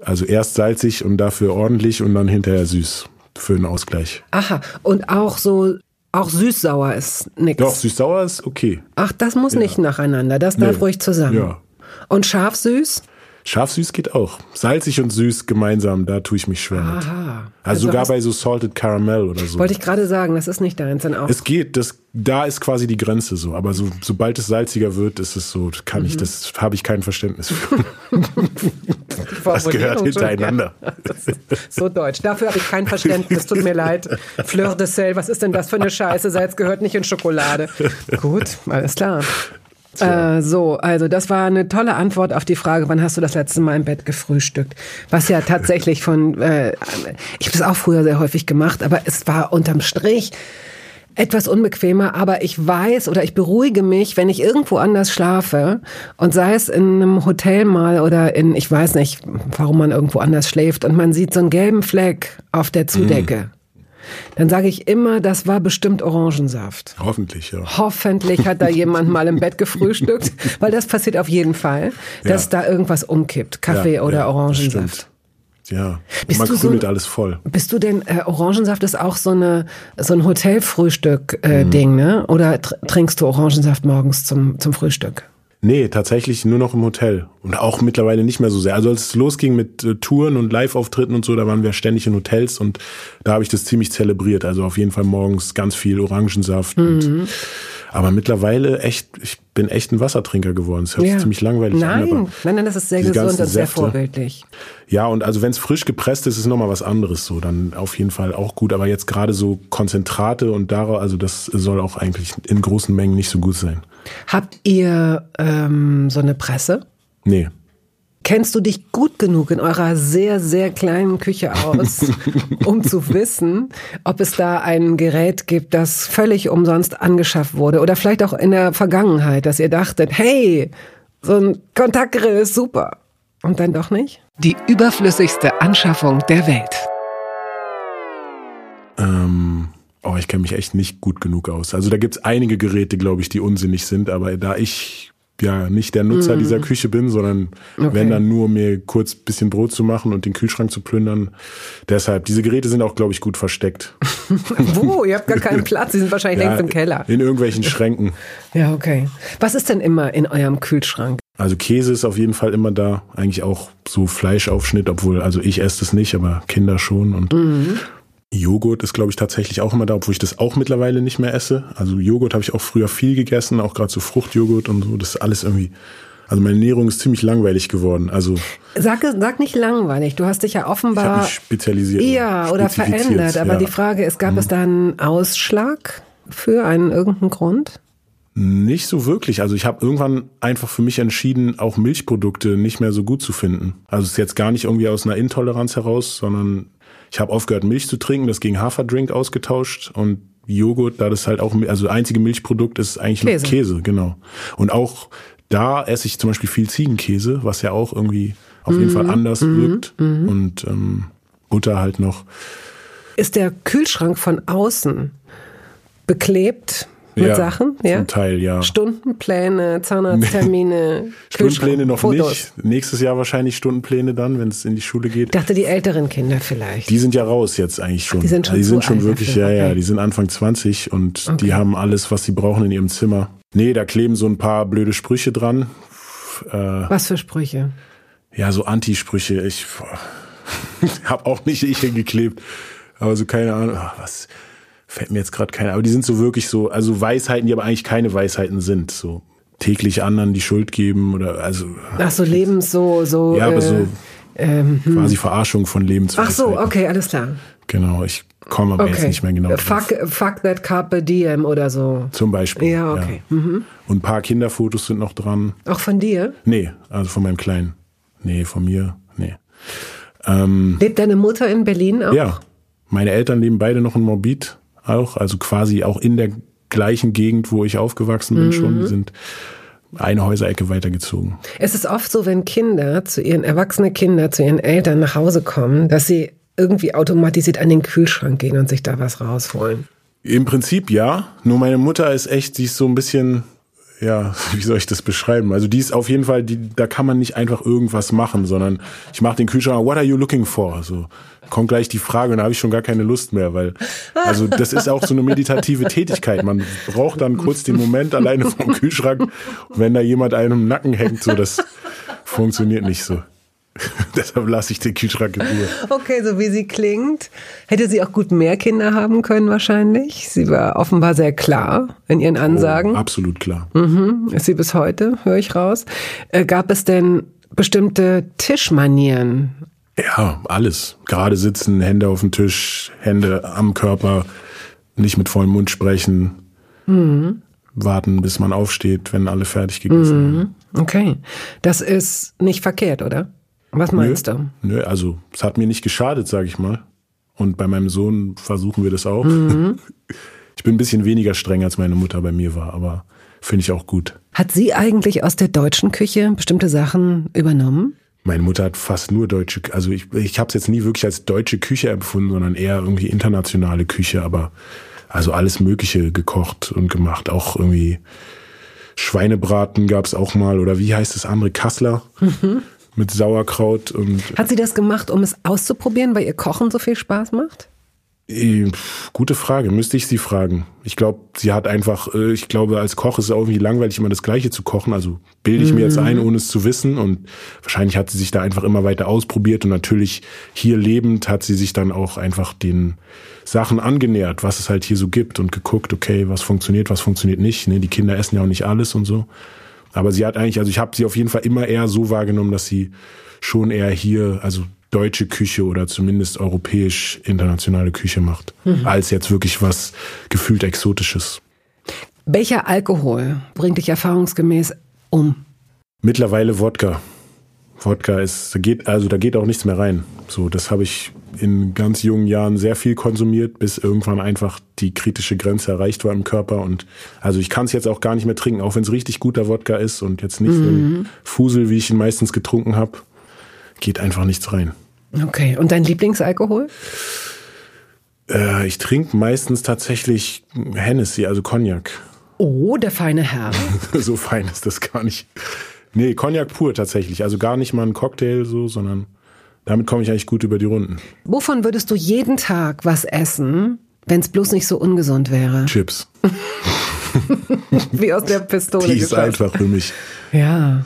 Speaker 2: Also erst salzig und dafür ordentlich und dann hinterher süß für einen Ausgleich.
Speaker 1: Aha, und auch so auch süß-sauer ist nix.
Speaker 2: Doch, süß-sauer ist okay.
Speaker 1: Ach, das muss ja. nicht nacheinander. Das darf nee. ruhig zusammen. Ja. Und scharf-süß?
Speaker 2: Scharf-süß geht auch. Salzig und süß gemeinsam, da tue ich mich schwer
Speaker 1: Aha. mit.
Speaker 2: Also, sogar bei so Salted Caramel oder so.
Speaker 1: Wollte ich gerade sagen, das ist nicht deins dann auch.
Speaker 2: Es geht, das, da ist quasi die Grenze so. Aber so, sobald es salziger wird, ist es so, kann ich, das habe ich kein Verständnis für. das gehört hintereinander.
Speaker 1: so deutsch. Dafür habe ich kein Verständnis. Tut mir leid. Fleur de Sel, was ist denn das für eine Scheiße? Salz gehört nicht in Schokolade. Gut, alles klar. Äh, so, also das war eine tolle Antwort auf die Frage, wann hast du das letzte Mal im Bett gefrühstückt? Was ja tatsächlich von, äh, ich habe das auch früher sehr häufig gemacht, aber es war unterm Strich etwas unbequemer, aber ich weiß oder ich beruhige mich, wenn ich irgendwo anders schlafe und sei es in einem Hotel mal oder in, ich weiß nicht, warum man irgendwo anders schläft und man sieht so einen gelben Fleck auf der Zudecke. Mm dann sage ich immer, das war bestimmt Orangensaft.
Speaker 2: Hoffentlich, ja.
Speaker 1: Hoffentlich hat da jemand mal im Bett gefrühstückt, weil das passiert auf jeden Fall, dass ja. da irgendwas umkippt, Kaffee ja, oder ja, Orangensaft.
Speaker 2: Ja, bist man krümelt so, alles voll.
Speaker 1: Bist du denn, äh, Orangensaft ist auch so, eine, so ein Hotelfrühstück-Ding, äh, mhm. ne? Oder trinkst du Orangensaft morgens zum, zum Frühstück?
Speaker 2: Nee, tatsächlich nur noch im Hotel. Und auch mittlerweile nicht mehr so sehr. Also als es losging mit äh, Touren und Live-Auftritten und so, da waren wir ständig in Hotels und da habe ich das ziemlich zelebriert. Also auf jeden Fall morgens ganz viel Orangensaft. Mhm. Und, aber mittlerweile echt, ich bin echt ein Wassertrinker geworden. Das hört ja. sich ziemlich langweilig
Speaker 1: nein.
Speaker 2: an.
Speaker 1: Nein, nein, nein, das ist sehr gesund und sehr vorbildlich.
Speaker 2: Ja, und also wenn es frisch gepresst ist, ist nochmal was anderes so. Dann auf jeden Fall auch gut. Aber jetzt gerade so Konzentrate und darauf, also das soll auch eigentlich in großen Mengen nicht so gut sein.
Speaker 1: Habt ihr ähm, so eine Presse?
Speaker 2: Nee.
Speaker 1: Kennst du dich gut genug in eurer sehr, sehr kleinen Küche aus, um zu wissen, ob es da ein Gerät gibt, das völlig umsonst angeschafft wurde? Oder vielleicht auch in der Vergangenheit, dass ihr dachtet, hey, so ein Kontaktgrill ist super. Und dann doch nicht? Die überflüssigste Anschaffung der Welt.
Speaker 2: Ähm, oh, ich kenne mich echt nicht gut genug aus. Also da gibt's einige Geräte, glaube ich, die unsinnig sind, aber da ich ja nicht der Nutzer mm. dieser Küche bin, sondern okay. wenn dann nur mir kurz bisschen Brot zu machen und den Kühlschrank zu plündern. Deshalb, diese Geräte sind auch, glaube ich, gut versteckt.
Speaker 1: Wo? Ihr habt gar keinen Platz, die sind wahrscheinlich ja, längst im Keller.
Speaker 2: In irgendwelchen Schränken.
Speaker 1: Ja, okay. Was ist denn immer in eurem Kühlschrank?
Speaker 2: Also Käse ist auf jeden Fall immer da. Eigentlich auch so Fleischaufschnitt, obwohl, also ich esse das nicht, aber Kinder schon. Und mhm. Joghurt ist, glaube ich, tatsächlich auch immer da, obwohl ich das auch mittlerweile nicht mehr esse. Also Joghurt habe ich auch früher viel gegessen, auch gerade so Fruchtjoghurt und so. Das ist alles irgendwie. Also meine Ernährung ist ziemlich langweilig geworden. Also
Speaker 1: sag, sag nicht langweilig. Du hast dich ja offenbar
Speaker 2: ich spezialisiert.
Speaker 1: Ja, oder verändert. Aber ja. die Frage ist, gab mhm. es da einen Ausschlag für einen irgendeinen Grund?
Speaker 2: Nicht so wirklich. Also ich habe irgendwann einfach für mich entschieden, auch Milchprodukte nicht mehr so gut zu finden. Also es ist jetzt gar nicht irgendwie aus einer Intoleranz heraus, sondern ich habe aufgehört, Milch zu trinken, das gegen Haferdrink ausgetauscht und Joghurt, da das halt auch, also einzige Milchprodukt ist eigentlich Käse. nur Käse, genau. Und auch da esse ich zum Beispiel viel Ziegenkäse, was ja auch irgendwie auf jeden Fall mhm. anders mhm. wirkt. Mhm. Und ähm, Butter halt noch.
Speaker 1: Ist der Kühlschrank von außen beklebt mit
Speaker 2: ja,
Speaker 1: Sachen, ja?
Speaker 2: Zum Teil, ja.
Speaker 1: Stundenpläne, Zahnarzttermine.
Speaker 2: Stundenpläne noch Fotos. nicht. Nächstes Jahr wahrscheinlich Stundenpläne dann, wenn es in die Schule geht. Ich
Speaker 1: dachte, die älteren Kinder vielleicht.
Speaker 2: Die sind ja raus jetzt eigentlich schon. Ach,
Speaker 1: die sind schon,
Speaker 2: die sind schon wirklich,
Speaker 1: dafür.
Speaker 2: ja, ja, die sind Anfang 20 und
Speaker 1: Okay.
Speaker 2: die haben alles, was sie brauchen in ihrem Zimmer. Nee, da kleben so ein paar blöde Sprüche dran. Äh,
Speaker 1: Was für Sprüche?
Speaker 2: ja, so Anti-Sprüche. Ich habe auch nicht ich hingeklebt. Aber so keine Ahnung, ach, was fällt mir jetzt gerade keine. Aber die sind so wirklich so, also Weisheiten, die aber eigentlich keine Weisheiten sind. So täglich anderen die Schuld geben oder also.
Speaker 1: Ach so, Lebens so, so.
Speaker 2: Ja, aber
Speaker 1: äh,
Speaker 2: so
Speaker 1: ähm, hm.
Speaker 2: quasi Verarschung von
Speaker 1: Ach
Speaker 2: Lebensweisheiten.
Speaker 1: so, okay, alles klar.
Speaker 2: Genau, ich komme aber jetzt
Speaker 1: Okay.
Speaker 2: nicht mehr genau drauf.
Speaker 1: Fuck, fuck that Carpe Diem oder so.
Speaker 2: Zum Beispiel.
Speaker 1: Ja, okay. Mhm.
Speaker 2: Und ein paar Kinderfotos sind noch dran.
Speaker 1: Auch von dir?
Speaker 2: Nee, also von meinem Kleinen. Nee, von mir. Nee. Ähm,
Speaker 1: Lebt deine Mutter in Berlin auch?
Speaker 2: ja, meine Eltern leben beide noch in Morbid auch, also quasi auch in der gleichen Gegend, wo ich aufgewachsen bin schon.
Speaker 1: Mhm.
Speaker 2: Die sind eine Häuserecke weitergezogen.
Speaker 1: Es ist oft so, wenn Kinder zu ihren, erwachsene Kinder zu ihren Eltern nach Hause kommen, dass sie irgendwie automatisiert an den Kühlschrank gehen und sich da was rausholen.
Speaker 2: Im Prinzip ja, nur meine Mutter ist echt, die ist so ein bisschen, ja, wie soll ich das beschreiben? Also die ist auf jeden Fall, die, da kann man nicht einfach irgendwas machen, sondern ich mache den Kühlschrank, what are you looking for? So kommt gleich die Frage und da habe ich schon gar keine Lust mehr, weil also das ist auch so eine meditative Tätigkeit. Man braucht dann kurz den Moment alleine vom Kühlschrank, wenn da jemand einem im Nacken hängt, so das funktioniert nicht so. Deshalb lasse ich den Kühlschrank in Ruhe.
Speaker 1: Okay, so wie sie klingt. Hätte sie auch gut mehr Kinder haben können wahrscheinlich. Sie war offenbar sehr klar in ihren Ansagen.
Speaker 2: Oh, absolut klar.
Speaker 1: Mhm. Ist sie bis heute, höre ich raus. Äh, gab es denn bestimmte Tischmanieren?
Speaker 2: Ja, alles. Gerade sitzen, Hände auf dem Tisch, Hände am Körper, nicht mit vollem Mund sprechen. Mhm. Warten, bis man aufsteht, wenn alle fertig gegessen mhm. haben.
Speaker 1: Okay. Das ist nicht verkehrt, oder? Was meinst
Speaker 2: nö,
Speaker 1: du?
Speaker 2: Nö, also es hat mir nicht geschadet, sage ich mal. Und bei meinem Sohn versuchen wir das auch. Mhm. Ich bin ein bisschen weniger streng, als meine Mutter bei mir war, aber finde ich auch gut.
Speaker 1: Hat sie eigentlich aus der deutschen Küche bestimmte Sachen übernommen?
Speaker 2: Meine Mutter hat fast nur deutsche, also ich, ich habe es jetzt nie wirklich als deutsche Küche empfunden, sondern eher irgendwie internationale Küche, aber also alles Mögliche gekocht und gemacht. Auch irgendwie Schweinebraten gab es auch mal oder wie heißt das andere? Kassler. Mhm mit Sauerkraut und.
Speaker 1: Hat sie das gemacht, um es auszuprobieren, weil ihr Kochen so viel Spaß macht?
Speaker 2: Äh, gute Frage, müsste ich sie fragen. Ich glaube, sie hat einfach, äh, ich glaube, als Koch ist es auch irgendwie langweilig, immer das Gleiche zu kochen. Also bilde ich mhm. mir jetzt ein, ohne es zu wissen. Und wahrscheinlich hat sie sich da einfach immer weiter ausprobiert. Und natürlich hier lebend hat sie sich dann auch einfach den Sachen angenähert, was es halt hier so gibt und geguckt, okay, was funktioniert, was funktioniert nicht. Ne? Die Kinder essen ja auch nicht alles und so. Aber sie hat eigentlich, also ich habe sie auf jeden Fall immer eher so wahrgenommen, dass sie schon eher hier, also deutsche Küche oder zumindest europäisch internationale Küche macht, mhm. als jetzt wirklich was gefühlt Exotisches.
Speaker 1: Welcher Alkohol bringt dich erfahrungsgemäß um?
Speaker 2: Mittlerweile Wodka. Wodka ist, da geht, also da geht auch nichts mehr rein. So, das habe ich in ganz jungen Jahren sehr viel konsumiert, bis irgendwann einfach die kritische Grenze erreicht war im Körper. Und also ich kann es jetzt auch gar nicht mehr trinken, auch wenn es richtig guter Wodka ist und jetzt nicht mhm. so ein mhm. Fusel, wie ich ihn meistens getrunken habe, geht einfach nichts rein.
Speaker 1: Okay, und dein Lieblingsalkohol?
Speaker 2: Äh, ich trinke meistens tatsächlich Hennessy, also Cognac.
Speaker 1: Oh, der feine Herr.
Speaker 2: so fein ist das gar nicht. Nee, Cognac pur tatsächlich. Also gar nicht mal ein Cocktail so, sondern damit komme ich eigentlich gut über die Runden.
Speaker 1: Wovon würdest du jeden Tag was essen, wenn es bloß nicht so ungesund wäre?
Speaker 2: Chips.
Speaker 1: wie aus der Pistole.
Speaker 2: Die ist geschossen. einfach für mich.
Speaker 1: Ja.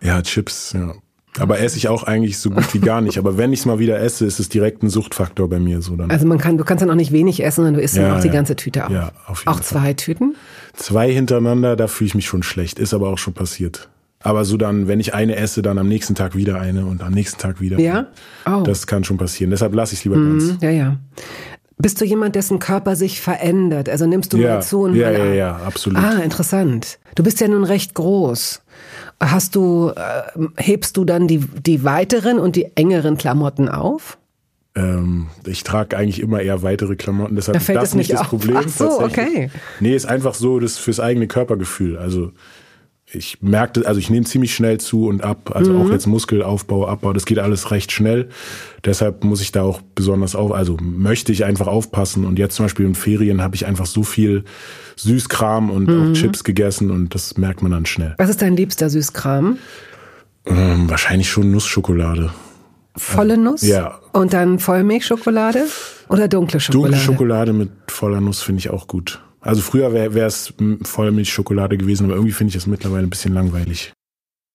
Speaker 2: Ja, Chips, ja. Aber esse ich auch eigentlich so gut wie gar nicht. Aber wenn ich es mal wieder esse, ist es direkt ein Suchtfaktor bei mir. So dann.
Speaker 1: Also man kann, du kannst dann auch nicht wenig essen, sondern du isst ja, dann auch die ja. ganze Tüte auf.
Speaker 2: Ja,
Speaker 1: auf jeden auch Fall. zwei Tüten?
Speaker 2: Zwei hintereinander, da fühle ich mich schon schlecht. Ist aber auch schon passiert. Aber so dann, wenn ich eine esse, dann am nächsten Tag wieder eine und am nächsten Tag wieder.
Speaker 1: Ja? Oh.
Speaker 2: Das kann schon passieren. Deshalb lasse ich es lieber mhm, ganz.
Speaker 1: Ja, ja. Bist du jemand, dessen Körper sich verändert? Also nimmst du
Speaker 2: ja,
Speaker 1: mal zu und
Speaker 2: ja,
Speaker 1: mal
Speaker 2: Ja, ja, ja, absolut.
Speaker 1: Ah, interessant. Du bist ja nun recht groß. Hast du, äh, hebst du dann die, die weiteren und die engeren Klamotten auf?
Speaker 2: Ähm, ich trage eigentlich immer eher weitere Klamotten, deshalb da ist das nicht das auf. Problem. Ach
Speaker 1: so, okay.
Speaker 2: Nee, ist einfach so das fürs eigene Körpergefühl. Also ich merkte, also ich nehme ziemlich schnell zu und ab, also mhm. auch jetzt Muskelaufbau, Abbau, das geht alles recht schnell. Deshalb muss ich da auch besonders auf, also möchte ich einfach aufpassen. Und jetzt zum Beispiel in Ferien habe ich einfach so viel Süßkram und mhm. auch Chips gegessen und das merkt man dann schnell.
Speaker 1: Was ist dein liebster Süßkram?
Speaker 2: Ähm, wahrscheinlich schon Nussschokolade.
Speaker 1: Volle Nuss?
Speaker 2: Ja.
Speaker 1: Und dann Vollmilchschokolade oder dunkle Schokolade?
Speaker 2: Dunkle Schokolade mit voller Nuss finde ich auch gut. Also früher wäre es Vollmilchschokolade gewesen, aber irgendwie finde ich es mittlerweile ein bisschen langweilig.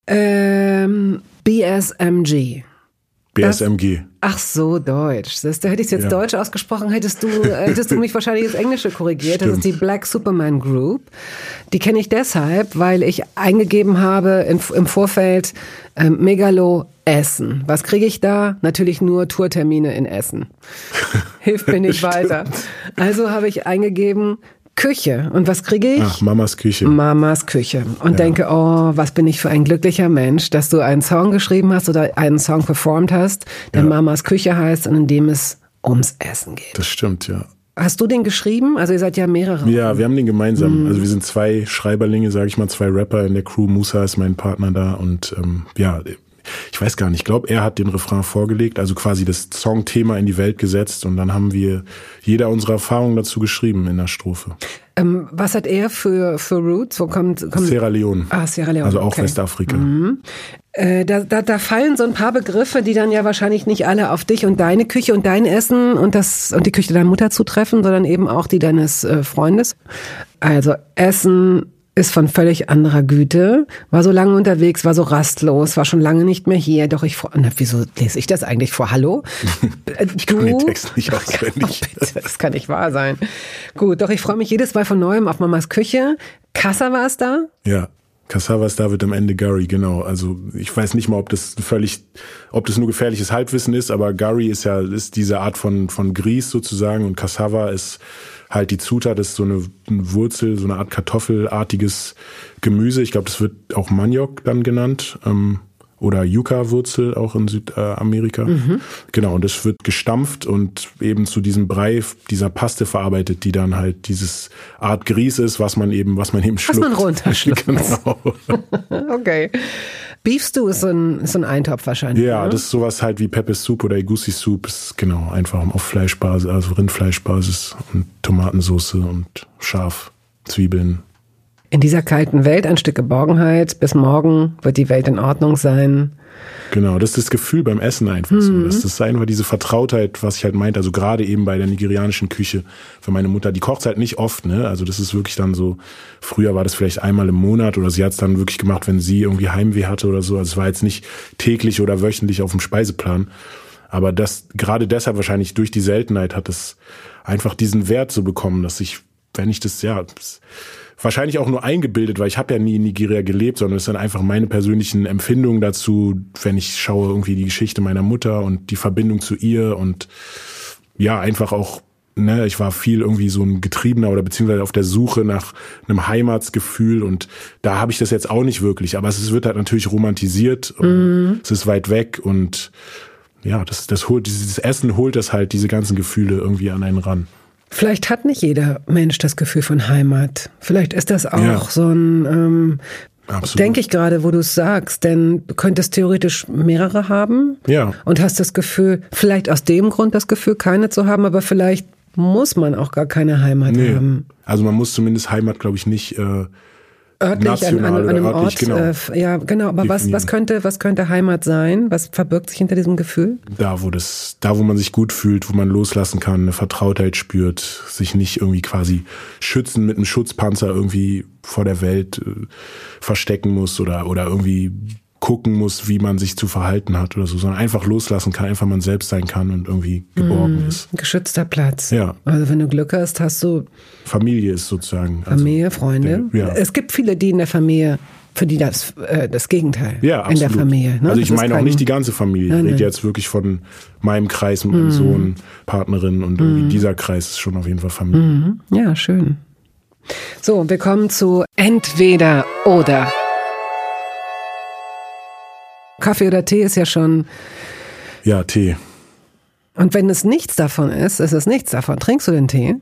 Speaker 1: Ähm, BSMG.
Speaker 2: BSMG.
Speaker 1: Das, ach so, Deutsch. Das, da hätte ich es jetzt ja. Deutsch ausgesprochen, hättest du, hättest du mich wahrscheinlich ins Englische korrigiert. Stimmt. Das ist die Black Superman Group. Die kenne ich deshalb, weil ich eingegeben habe in, im Vorfeld äh, Megalo Essen. Was kriege ich da? Natürlich nur Tourtermine in Essen. Hilft mir nicht weiter. Also habe ich eingegeben Küche. Und was kriege ich?
Speaker 2: Ach, Mamas Küche.
Speaker 1: Mamas Küche. Und ja. denke, oh, was bin ich für ein glücklicher Mensch, dass du einen Song geschrieben hast oder einen Song performt hast, der ja. Mamas Küche heißt und in dem es ums Essen geht.
Speaker 2: Das stimmt, ja.
Speaker 1: Hast du den geschrieben? Also ihr seid ja mehrere.
Speaker 2: Ja, wir haben den gemeinsam. Mhm. Also wir sind zwei Schreiberlinge, sage ich mal, zwei Rapper in der Crew. Musa ist mein Partner da und ähm, ja, ich weiß gar nicht, ich glaube, er hat den Refrain vorgelegt, also quasi das Songthema in die Welt gesetzt und dann haben wir jeder unsere Erfahrungen dazu geschrieben in der Strophe.
Speaker 1: Ähm, was hat er für, für Roots? Wo kommt, kommt
Speaker 2: Sierra Leone.
Speaker 1: Ah, Sierra Leone.
Speaker 2: Also auch okay. Westafrika. Mhm.
Speaker 1: Äh, da, da, da fallen so ein paar Begriffe, die dann ja wahrscheinlich nicht alle auf dich und deine Küche und dein Essen und das und die Küche deiner Mutter zutreffen, sondern eben auch die deines äh, Freundes. Also Essen, ist von völlig anderer Güte, war so lange unterwegs, war so rastlos, war schon lange nicht mehr hier. Doch ich, na, wieso lese ich das eigentlich vor? Hallo?
Speaker 2: ich kann den Text nicht auswendig.
Speaker 1: Oh, bitte, das kann nicht wahr sein. Gut, doch ich freue mich jedes Mal von neuem auf Mamas Küche. Kassa war es da?
Speaker 2: Ja. Cassavas David am Ende Gary, genau. Also ich weiß nicht mal, ob das völlig, ob das nur gefährliches Halbwissen ist, aber Gary ist ja ist diese Art von von Grieß sozusagen und Cassava ist halt die Zutat ist so eine, eine Wurzel, so eine Art kartoffelartiges Gemüse. Ich glaube, das wird auch Maniok dann genannt. Ähm, oder Yucca-Wurzel auch in Südamerika. Mhm. Genau, und das wird gestampft und eben zu diesem Brei, dieser Paste verarbeitet, die dann halt dieses Art Grieß ist, was man eben, was man eben schluckt.
Speaker 1: Was man runterschluckt. genau. okay. Beef Stew ist so ein, so ein Eintopf wahrscheinlich.
Speaker 2: Ja, oder? das ist sowas halt wie Pepe Soup oder Egusi Soup. Ist genau einfach auf Fleischbasis, also Rindfleischbasis und Tomatensauce und Schaf, Zwiebeln.
Speaker 1: In dieser kalten Welt ein Stück Geborgenheit. Bis morgen wird die Welt in Ordnung sein.
Speaker 2: Genau, das ist das Gefühl beim Essen einfach so. Mhm. Das ist einfach diese Vertrautheit, was ich halt meinte. Also gerade eben bei der nigerianischen Küche für meine Mutter. Die kocht halt nicht oft, ne? Also das ist wirklich dann so, früher war das vielleicht einmal im Monat oder sie hat es dann wirklich gemacht, wenn sie irgendwie Heimweh hatte oder so. Also es war jetzt nicht täglich oder wöchentlich auf dem Speiseplan. Aber das, gerade deshalb wahrscheinlich durch die Seltenheit hat es einfach diesen Wert zu so bekommen, dass ich, wenn ich das, ja, das, wahrscheinlich auch nur eingebildet, weil ich habe ja nie in Nigeria gelebt, sondern es sind einfach meine persönlichen Empfindungen dazu, wenn ich schaue irgendwie die Geschichte meiner Mutter und die Verbindung zu ihr und ja, einfach auch ne, ich war viel irgendwie so ein Getriebener oder beziehungsweise auf der Suche nach einem Heimatsgefühl und da habe ich das jetzt auch nicht wirklich, aber es wird halt natürlich romantisiert, mhm. es ist weit weg und ja, das, das holt, dieses Essen holt das halt diese ganzen Gefühle irgendwie an einen ran.
Speaker 1: Vielleicht hat nicht jeder Mensch das Gefühl von Heimat. Vielleicht ist das auch ja. so ein, ähm, denke ich gerade, wo du es sagst, denn du könntest theoretisch mehrere haben.
Speaker 2: Ja.
Speaker 1: Und hast das Gefühl, vielleicht aus dem Grund das Gefühl, keine zu haben, aber vielleicht muss man auch gar keine Heimat nee. haben.
Speaker 2: Also man muss zumindest Heimat, glaube ich, nicht äh,
Speaker 1: örtlich an, an, an einem Ort. Genau. Äh, ja, genau. Aber was, was könnte, was könnte Heimat sein? Was verbirgt sich hinter diesem Gefühl?
Speaker 2: Da, wo das, da, wo man sich gut fühlt, wo man loslassen kann, eine Vertrautheit spürt, sich nicht irgendwie quasi schützen mit einem Schutzpanzer irgendwie vor der Welt äh, verstecken muss oder, oder irgendwie gucken muss, wie man sich zu verhalten hat oder so, sondern einfach loslassen kann, einfach man selbst sein kann und irgendwie geborgen mm, ist.
Speaker 1: Geschützter Platz.
Speaker 2: Ja.
Speaker 1: Also wenn du Glück hast, hast du
Speaker 2: Familie ist sozusagen.
Speaker 1: Also Familie, also, Freunde. Der, ja. Es gibt viele, die in der Familie für die das äh, das Gegenteil
Speaker 2: ja, absolut.
Speaker 1: in der Familie.
Speaker 2: Ne? Also ich meine auch nicht die ganze Familie. Nein, ich rede jetzt wirklich von meinem Kreis, meinem mm. Sohn, Partnerin und irgendwie mm. dieser Kreis ist schon auf jeden Fall Familie.
Speaker 1: Mm. Ja, schön. So, wir kommen zu entweder oder. Kaffee oder Tee ist ja schon.
Speaker 2: Ja, Tee.
Speaker 1: Und wenn es nichts davon ist, ist es nichts davon. Trinkst du den Tee?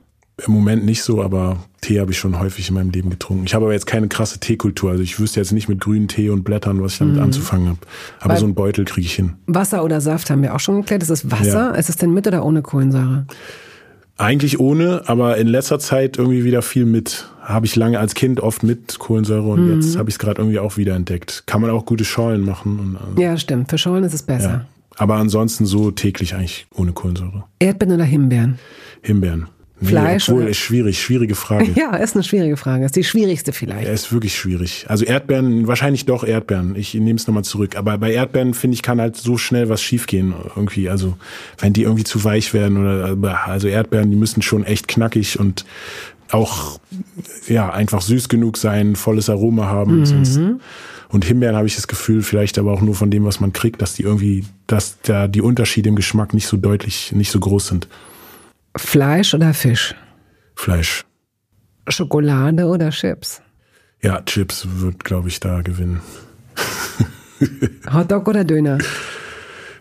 Speaker 2: Im Moment nicht so, aber Tee habe ich schon häufig in meinem Leben getrunken. Ich habe aber jetzt keine krasse Teekultur. Also ich wüsste jetzt nicht mit grünen Tee und Blättern, was ich damit mhm. anzufangen habe. Aber Weil so einen Beutel kriege ich hin.
Speaker 1: Wasser oder Saft haben wir auch schon geklärt. Ist es Wasser? Ja. Ist es denn mit oder ohne Kohlensäure?
Speaker 2: Eigentlich ohne, aber in letzter Zeit irgendwie wieder viel mit. Habe ich lange als Kind oft mit Kohlensäure und mhm. jetzt habe ich es gerade irgendwie auch wieder entdeckt. Kann man auch gute Schollen machen. Und,
Speaker 1: also, ja, stimmt. Für Schollen ist es besser. Ja.
Speaker 2: Aber ansonsten so täglich eigentlich ohne Kohlensäure.
Speaker 1: Erdbeeren oder Himbeeren?
Speaker 2: Himbeeren.
Speaker 1: Fleisch?
Speaker 2: Nee, obwohl, ist schwierig, schwierige Frage.
Speaker 1: Ja, ist eine schwierige Frage. Ist die schwierigste vielleicht.
Speaker 2: Ja, ist wirklich schwierig. Also Erdbeeren, wahrscheinlich doch Erdbeeren. Ich nehme es nochmal zurück. Aber bei Erdbeeren, finde ich, kann halt so schnell was schiefgehen irgendwie. Also wenn die irgendwie zu weich werden oder, also Erdbeeren, die müssen schon echt knackig und auch, ja, einfach süß genug sein, volles Aroma haben. Mhm. Sonst, und Himbeeren habe ich das Gefühl, vielleicht aber auch nur von dem, was man kriegt, dass die irgendwie, dass da die Unterschiede im Geschmack nicht so deutlich, nicht so groß sind.
Speaker 1: Fleisch oder Fisch?
Speaker 2: Fleisch.
Speaker 1: Schokolade oder Chips?
Speaker 2: Ja, Chips wird, glaube ich, da gewinnen.
Speaker 1: Hotdog oder Döner?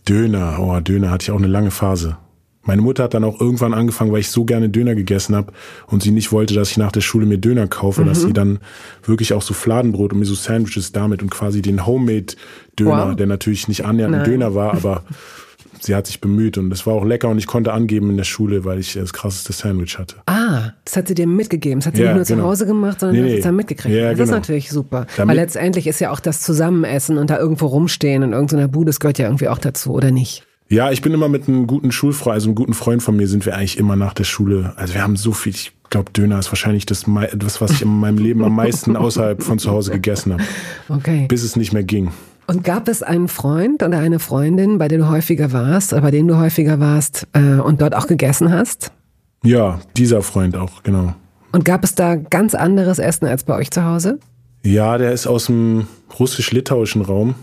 Speaker 2: Döner, oh, Döner hatte ich auch eine lange Phase. Meine Mutter hat dann auch irgendwann angefangen, weil ich so gerne Döner gegessen habe und sie nicht wollte, dass ich nach der Schule mir Döner kaufe, mhm. dass sie dann wirklich auch so Fladenbrot und mir so Sandwiches damit und quasi den Homemade-Döner, wow. der natürlich nicht annähernd ein Döner war, aber sie hat sich bemüht und es war auch lecker und ich konnte angeben in der Schule, weil ich das krasseste Sandwich hatte.
Speaker 1: Ah, das hat sie dir mitgegeben. Das hat sie ja, nicht nur genau. zu Hause gemacht, sondern nee, hat es dann mitgekriegt. Ja, das genau. ist natürlich super. Damit weil letztendlich ist ja auch das Zusammenessen und da irgendwo rumstehen in irgendeiner Bude, das gehört ja irgendwie auch dazu, oder nicht?
Speaker 2: Ja, ich bin immer mit einem guten Schulfreund, also einem guten Freund von mir sind wir eigentlich immer nach der Schule. Also wir haben so viel, ich glaube, Döner ist wahrscheinlich das, das, was ich in meinem Leben am meisten außerhalb von zu Hause gegessen habe.
Speaker 1: Okay.
Speaker 2: Bis es nicht mehr ging.
Speaker 1: Und gab es einen Freund oder eine Freundin, bei der du häufiger warst, oder bei denen du häufiger warst äh, und dort auch gegessen hast?
Speaker 2: Ja, dieser Freund auch, genau.
Speaker 1: Und gab es da ganz anderes Essen als bei euch zu Hause?
Speaker 2: Ja, der ist aus dem russisch-litauischen Raum.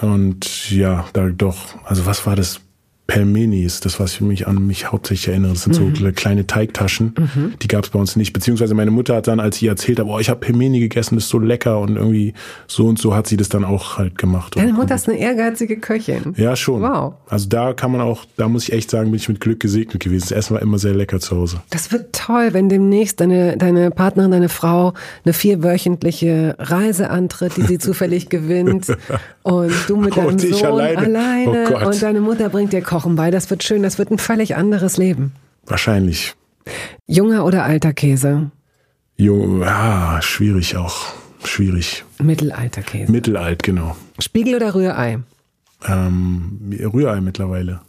Speaker 2: Und ja, da doch, also was war das? Pelmenis, das was ich mich an mich hauptsächlich erinnere, das sind mhm. so kleine Teigtaschen, mhm. die gab es bei uns nicht. Beziehungsweise meine Mutter hat dann, als ich erzählt habe, oh, ich habe Pelmeni gegessen, das ist so lecker und irgendwie so und so hat sie das dann auch halt gemacht.
Speaker 1: Deine Mutter ist eine ehrgeizige Köchin.
Speaker 2: Ja, schon. Wow. Also da kann man auch, da muss ich echt sagen, bin ich mit Glück gesegnet gewesen. Das Essen war immer sehr lecker zu Hause.
Speaker 1: Das wird toll, wenn demnächst deine, deine Partnerin, deine Frau eine vierwöchentliche Reise antritt, die sie zufällig gewinnt und du mit deinem Sohn alleine, alleine oh und deine Mutter bringt dir Kochen Kochen bei. Das wird schön. Das wird ein völlig anderes Leben.
Speaker 2: Wahrscheinlich.
Speaker 1: Junger oder alter Käse?
Speaker 2: Jo, ja, schwierig auch. Schwierig.
Speaker 1: Mittelalterkäse.
Speaker 2: Mittelalt, genau.
Speaker 1: Spiegel oder Rührei?
Speaker 2: Ähm, Rührei mittlerweile.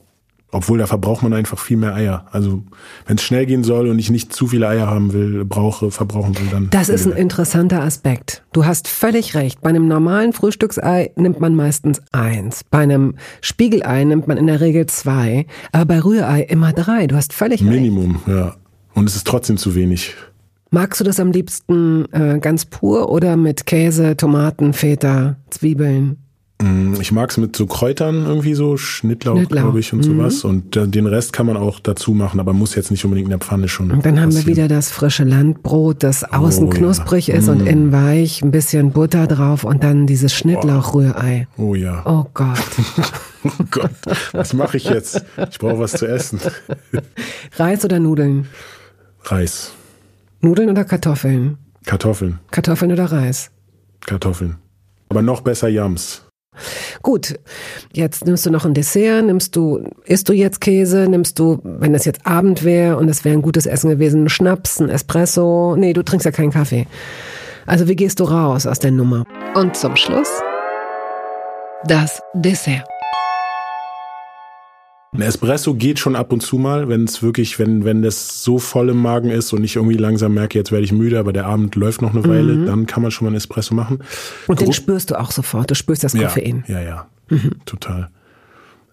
Speaker 2: Obwohl, da verbraucht man einfach viel mehr Eier. Also, wenn es schnell gehen soll und ich nicht zu viele Eier haben will, brauche, verbrauchen will, dann.
Speaker 1: Das ist ein interessanter Aspekt. Du hast völlig recht. Bei einem normalen Frühstücksei nimmt man meistens eins. Bei einem Spiegelei nimmt man in der Regel zwei. Aber bei Rührei immer drei. Du hast völlig
Speaker 2: Minimum,
Speaker 1: recht.
Speaker 2: Minimum, ja. Und es ist trotzdem zu wenig.
Speaker 1: Magst du das am liebsten äh, ganz pur oder mit Käse, Tomaten, Feta, Zwiebeln?
Speaker 2: Mm, ich mag es mit so Kräutern irgendwie so, Schnittlauch, Schnittlauch. glaube ich, und mhm. sowas. Und den Rest kann man auch dazu machen, aber muss jetzt nicht unbedingt in der Pfanne schon.
Speaker 1: Und dann haben wir wieder das frische Landbrot, das außen oh, knusprig ja. ist mm. und innen weich, ein bisschen Butter drauf und dann dieses Schnittlauchrührei.
Speaker 2: Oh ja.
Speaker 1: Oh Gott.
Speaker 2: oh Gott, was mache ich jetzt? Ich brauche was zu essen.
Speaker 1: Reis oder Nudeln?
Speaker 2: Reis.
Speaker 1: Nudeln oder Kartoffeln?
Speaker 2: Kartoffeln.
Speaker 1: Kartoffeln oder Reis?
Speaker 2: Kartoffeln. Aber noch besser Yams.
Speaker 1: Gut, jetzt nimmst du noch ein Dessert, nimmst du, isst du jetzt Käse, nimmst du, wenn es jetzt Abend wäre und es wäre ein gutes Essen gewesen, einen Schnaps, ein Espresso, nee, du trinkst ja keinen Kaffee. Also wie gehst du raus aus der Nummer? Und zum Schluss das Dessert.
Speaker 2: Ein Espresso geht schon ab und zu mal, wenn es wirklich, wenn, wenn das so voll im Magen ist und ich irgendwie langsam merke, jetzt werde ich müde, aber der Abend läuft noch eine Weile, mhm. dann kann man schon mal einen Espresso machen.
Speaker 1: Und den spürst du auch sofort, du spürst das Koffein.
Speaker 2: Ja, ja, ja mhm. total.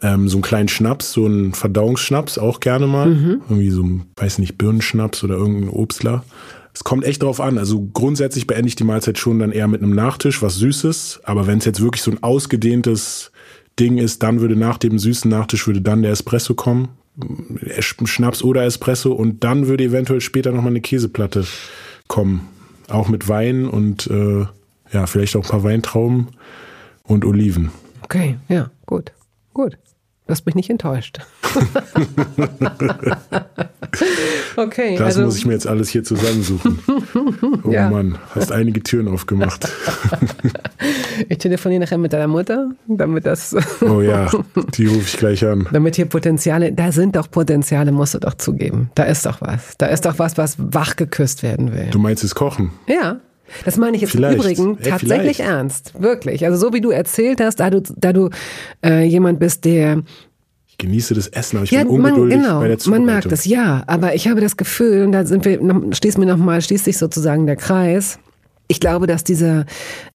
Speaker 2: Ähm, so einen kleinen Schnaps, so einen Verdauungsschnaps auch gerne mal. Mhm. Irgendwie so, weiß nicht, Birnenschnaps oder irgendein Obstler. Es kommt echt drauf an. Also grundsätzlich beende ich die Mahlzeit schon dann eher mit einem Nachtisch, was Süßes. Aber wenn es jetzt wirklich so ein ausgedehntes Ding ist, dann würde nach dem süßen Nachtisch würde dann der Espresso kommen, Schnaps oder Espresso und dann würde eventuell später nochmal eine Käseplatte kommen. Auch mit Wein und äh, ja, vielleicht auch ein paar Weintrauben und Oliven.
Speaker 1: Okay, ja, gut, gut. Du hast mich nicht enttäuscht. okay.
Speaker 2: Das also, muss ich mir jetzt alles hier zusammensuchen. Oh ja. Mann, hast einige Türen aufgemacht.
Speaker 1: ich telefoniere nachher mit deiner Mutter, damit das.
Speaker 2: oh ja, die rufe ich gleich an.
Speaker 1: Damit hier Potenziale, da sind doch Potenziale, musst du doch zugeben. Da ist doch was. Da ist doch was, was wach geküsst werden will.
Speaker 2: Du meinst es Kochen?
Speaker 1: Ja. Das meine ich jetzt vielleicht. im Übrigen tatsächlich Ey, ernst. Wirklich. Also so wie du erzählt hast, da du, da du äh, jemand bist, der
Speaker 2: ich genieße das Essen, aber ich ja, bin ungeduldig
Speaker 1: man, genau,
Speaker 2: bei der
Speaker 1: Man merkt es, ja. Aber ich habe das Gefühl, und da sind wir, schließt mir nochmal, schließt sich sozusagen der Kreis. Ich glaube, dass dieser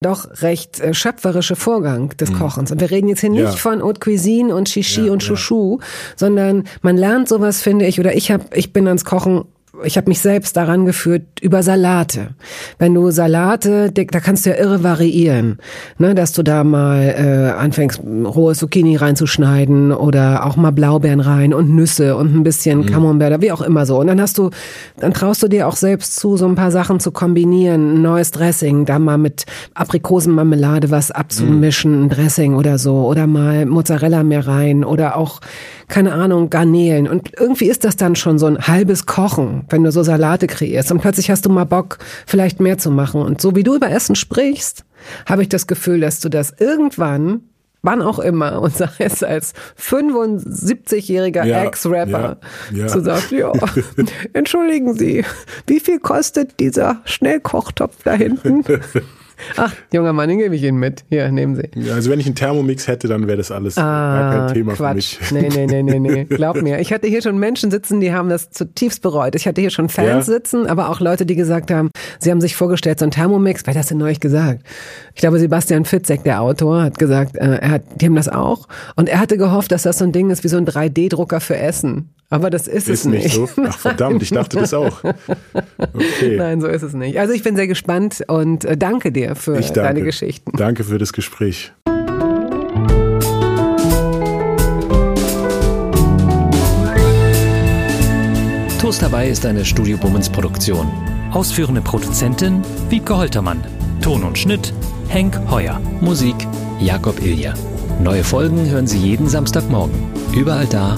Speaker 1: doch recht äh, schöpferische Vorgang des mhm. Kochens, und wir reden jetzt hier nicht ja. von Haute Cuisine und Shishi ja, und Chouchou, sondern man lernt sowas, finde ich, oder ich habe, ich bin ans Kochen ich habe mich selbst daran geführt über Salate. Wenn du Salate, da kannst du ja irre variieren, ne, dass du da mal äh, anfängst rohe Zucchini reinzuschneiden oder auch mal Blaubeeren rein und Nüsse und ein bisschen mhm. Camembert, wie auch immer so. Und dann hast du, dann traust du dir auch selbst zu, so ein paar Sachen zu kombinieren, ein neues Dressing, da mal mit Aprikosenmarmelade was abzumischen, ein Dressing oder so, oder mal Mozzarella mehr rein oder auch keine Ahnung, Garnelen. Und irgendwie ist das dann schon so ein halbes Kochen, wenn du so Salate kreierst. Und plötzlich hast du mal Bock, vielleicht mehr zu machen. Und so wie du über Essen sprichst, habe ich das Gefühl, dass du das irgendwann wann auch immer, und sei es als 75-jähriger ja, Ex-Rapper, ja, ja. zu sagen, ja, entschuldigen Sie, wie viel kostet dieser Schnellkochtopf da hinten? Ach, junger Mann, den gebe ich Ihnen mit. Hier, nehmen Sie.
Speaker 2: Ja, also wenn ich einen Thermomix hätte, dann wäre das alles gar kein Thema
Speaker 1: Quatsch.
Speaker 2: für mich.
Speaker 1: Nee, nee, nee, nee, nee. Glaub mir. Ich hatte hier schon Menschen sitzen, die haben das zutiefst bereut. Ich hatte hier schon Fans
Speaker 2: Ja.
Speaker 1: sitzen, aber auch Leute, die gesagt haben, sie haben sich vorgestellt, so ein Thermomix, wer hat das denn neulich gesagt? Ich glaube, Sebastian Fitzek, der Autor, hat gesagt, äh, er hat, die haben das auch. Und er hatte gehofft, dass das so ein Ding ist wie so ein 3D-Drucker für Essen. Aber das ist, es
Speaker 2: Ist nicht so. Ach verdammt, ich dachte das auch. Okay.
Speaker 1: Nein, so ist es nicht. Also ich bin sehr gespannt und äh, danke dir für
Speaker 2: Ich danke.
Speaker 1: deine Geschichten.
Speaker 2: Danke für das Gespräch.
Speaker 3: Toast dabei ist eine Studio Bummens Produktion.
Speaker 4: Ausführende Produzentin Wiebke Holtermann. Ton und Schnitt Henk Heuer.
Speaker 3: Musik Jakob Ilja. Neue Folgen hören Sie jeden Samstagmorgen. Überall da,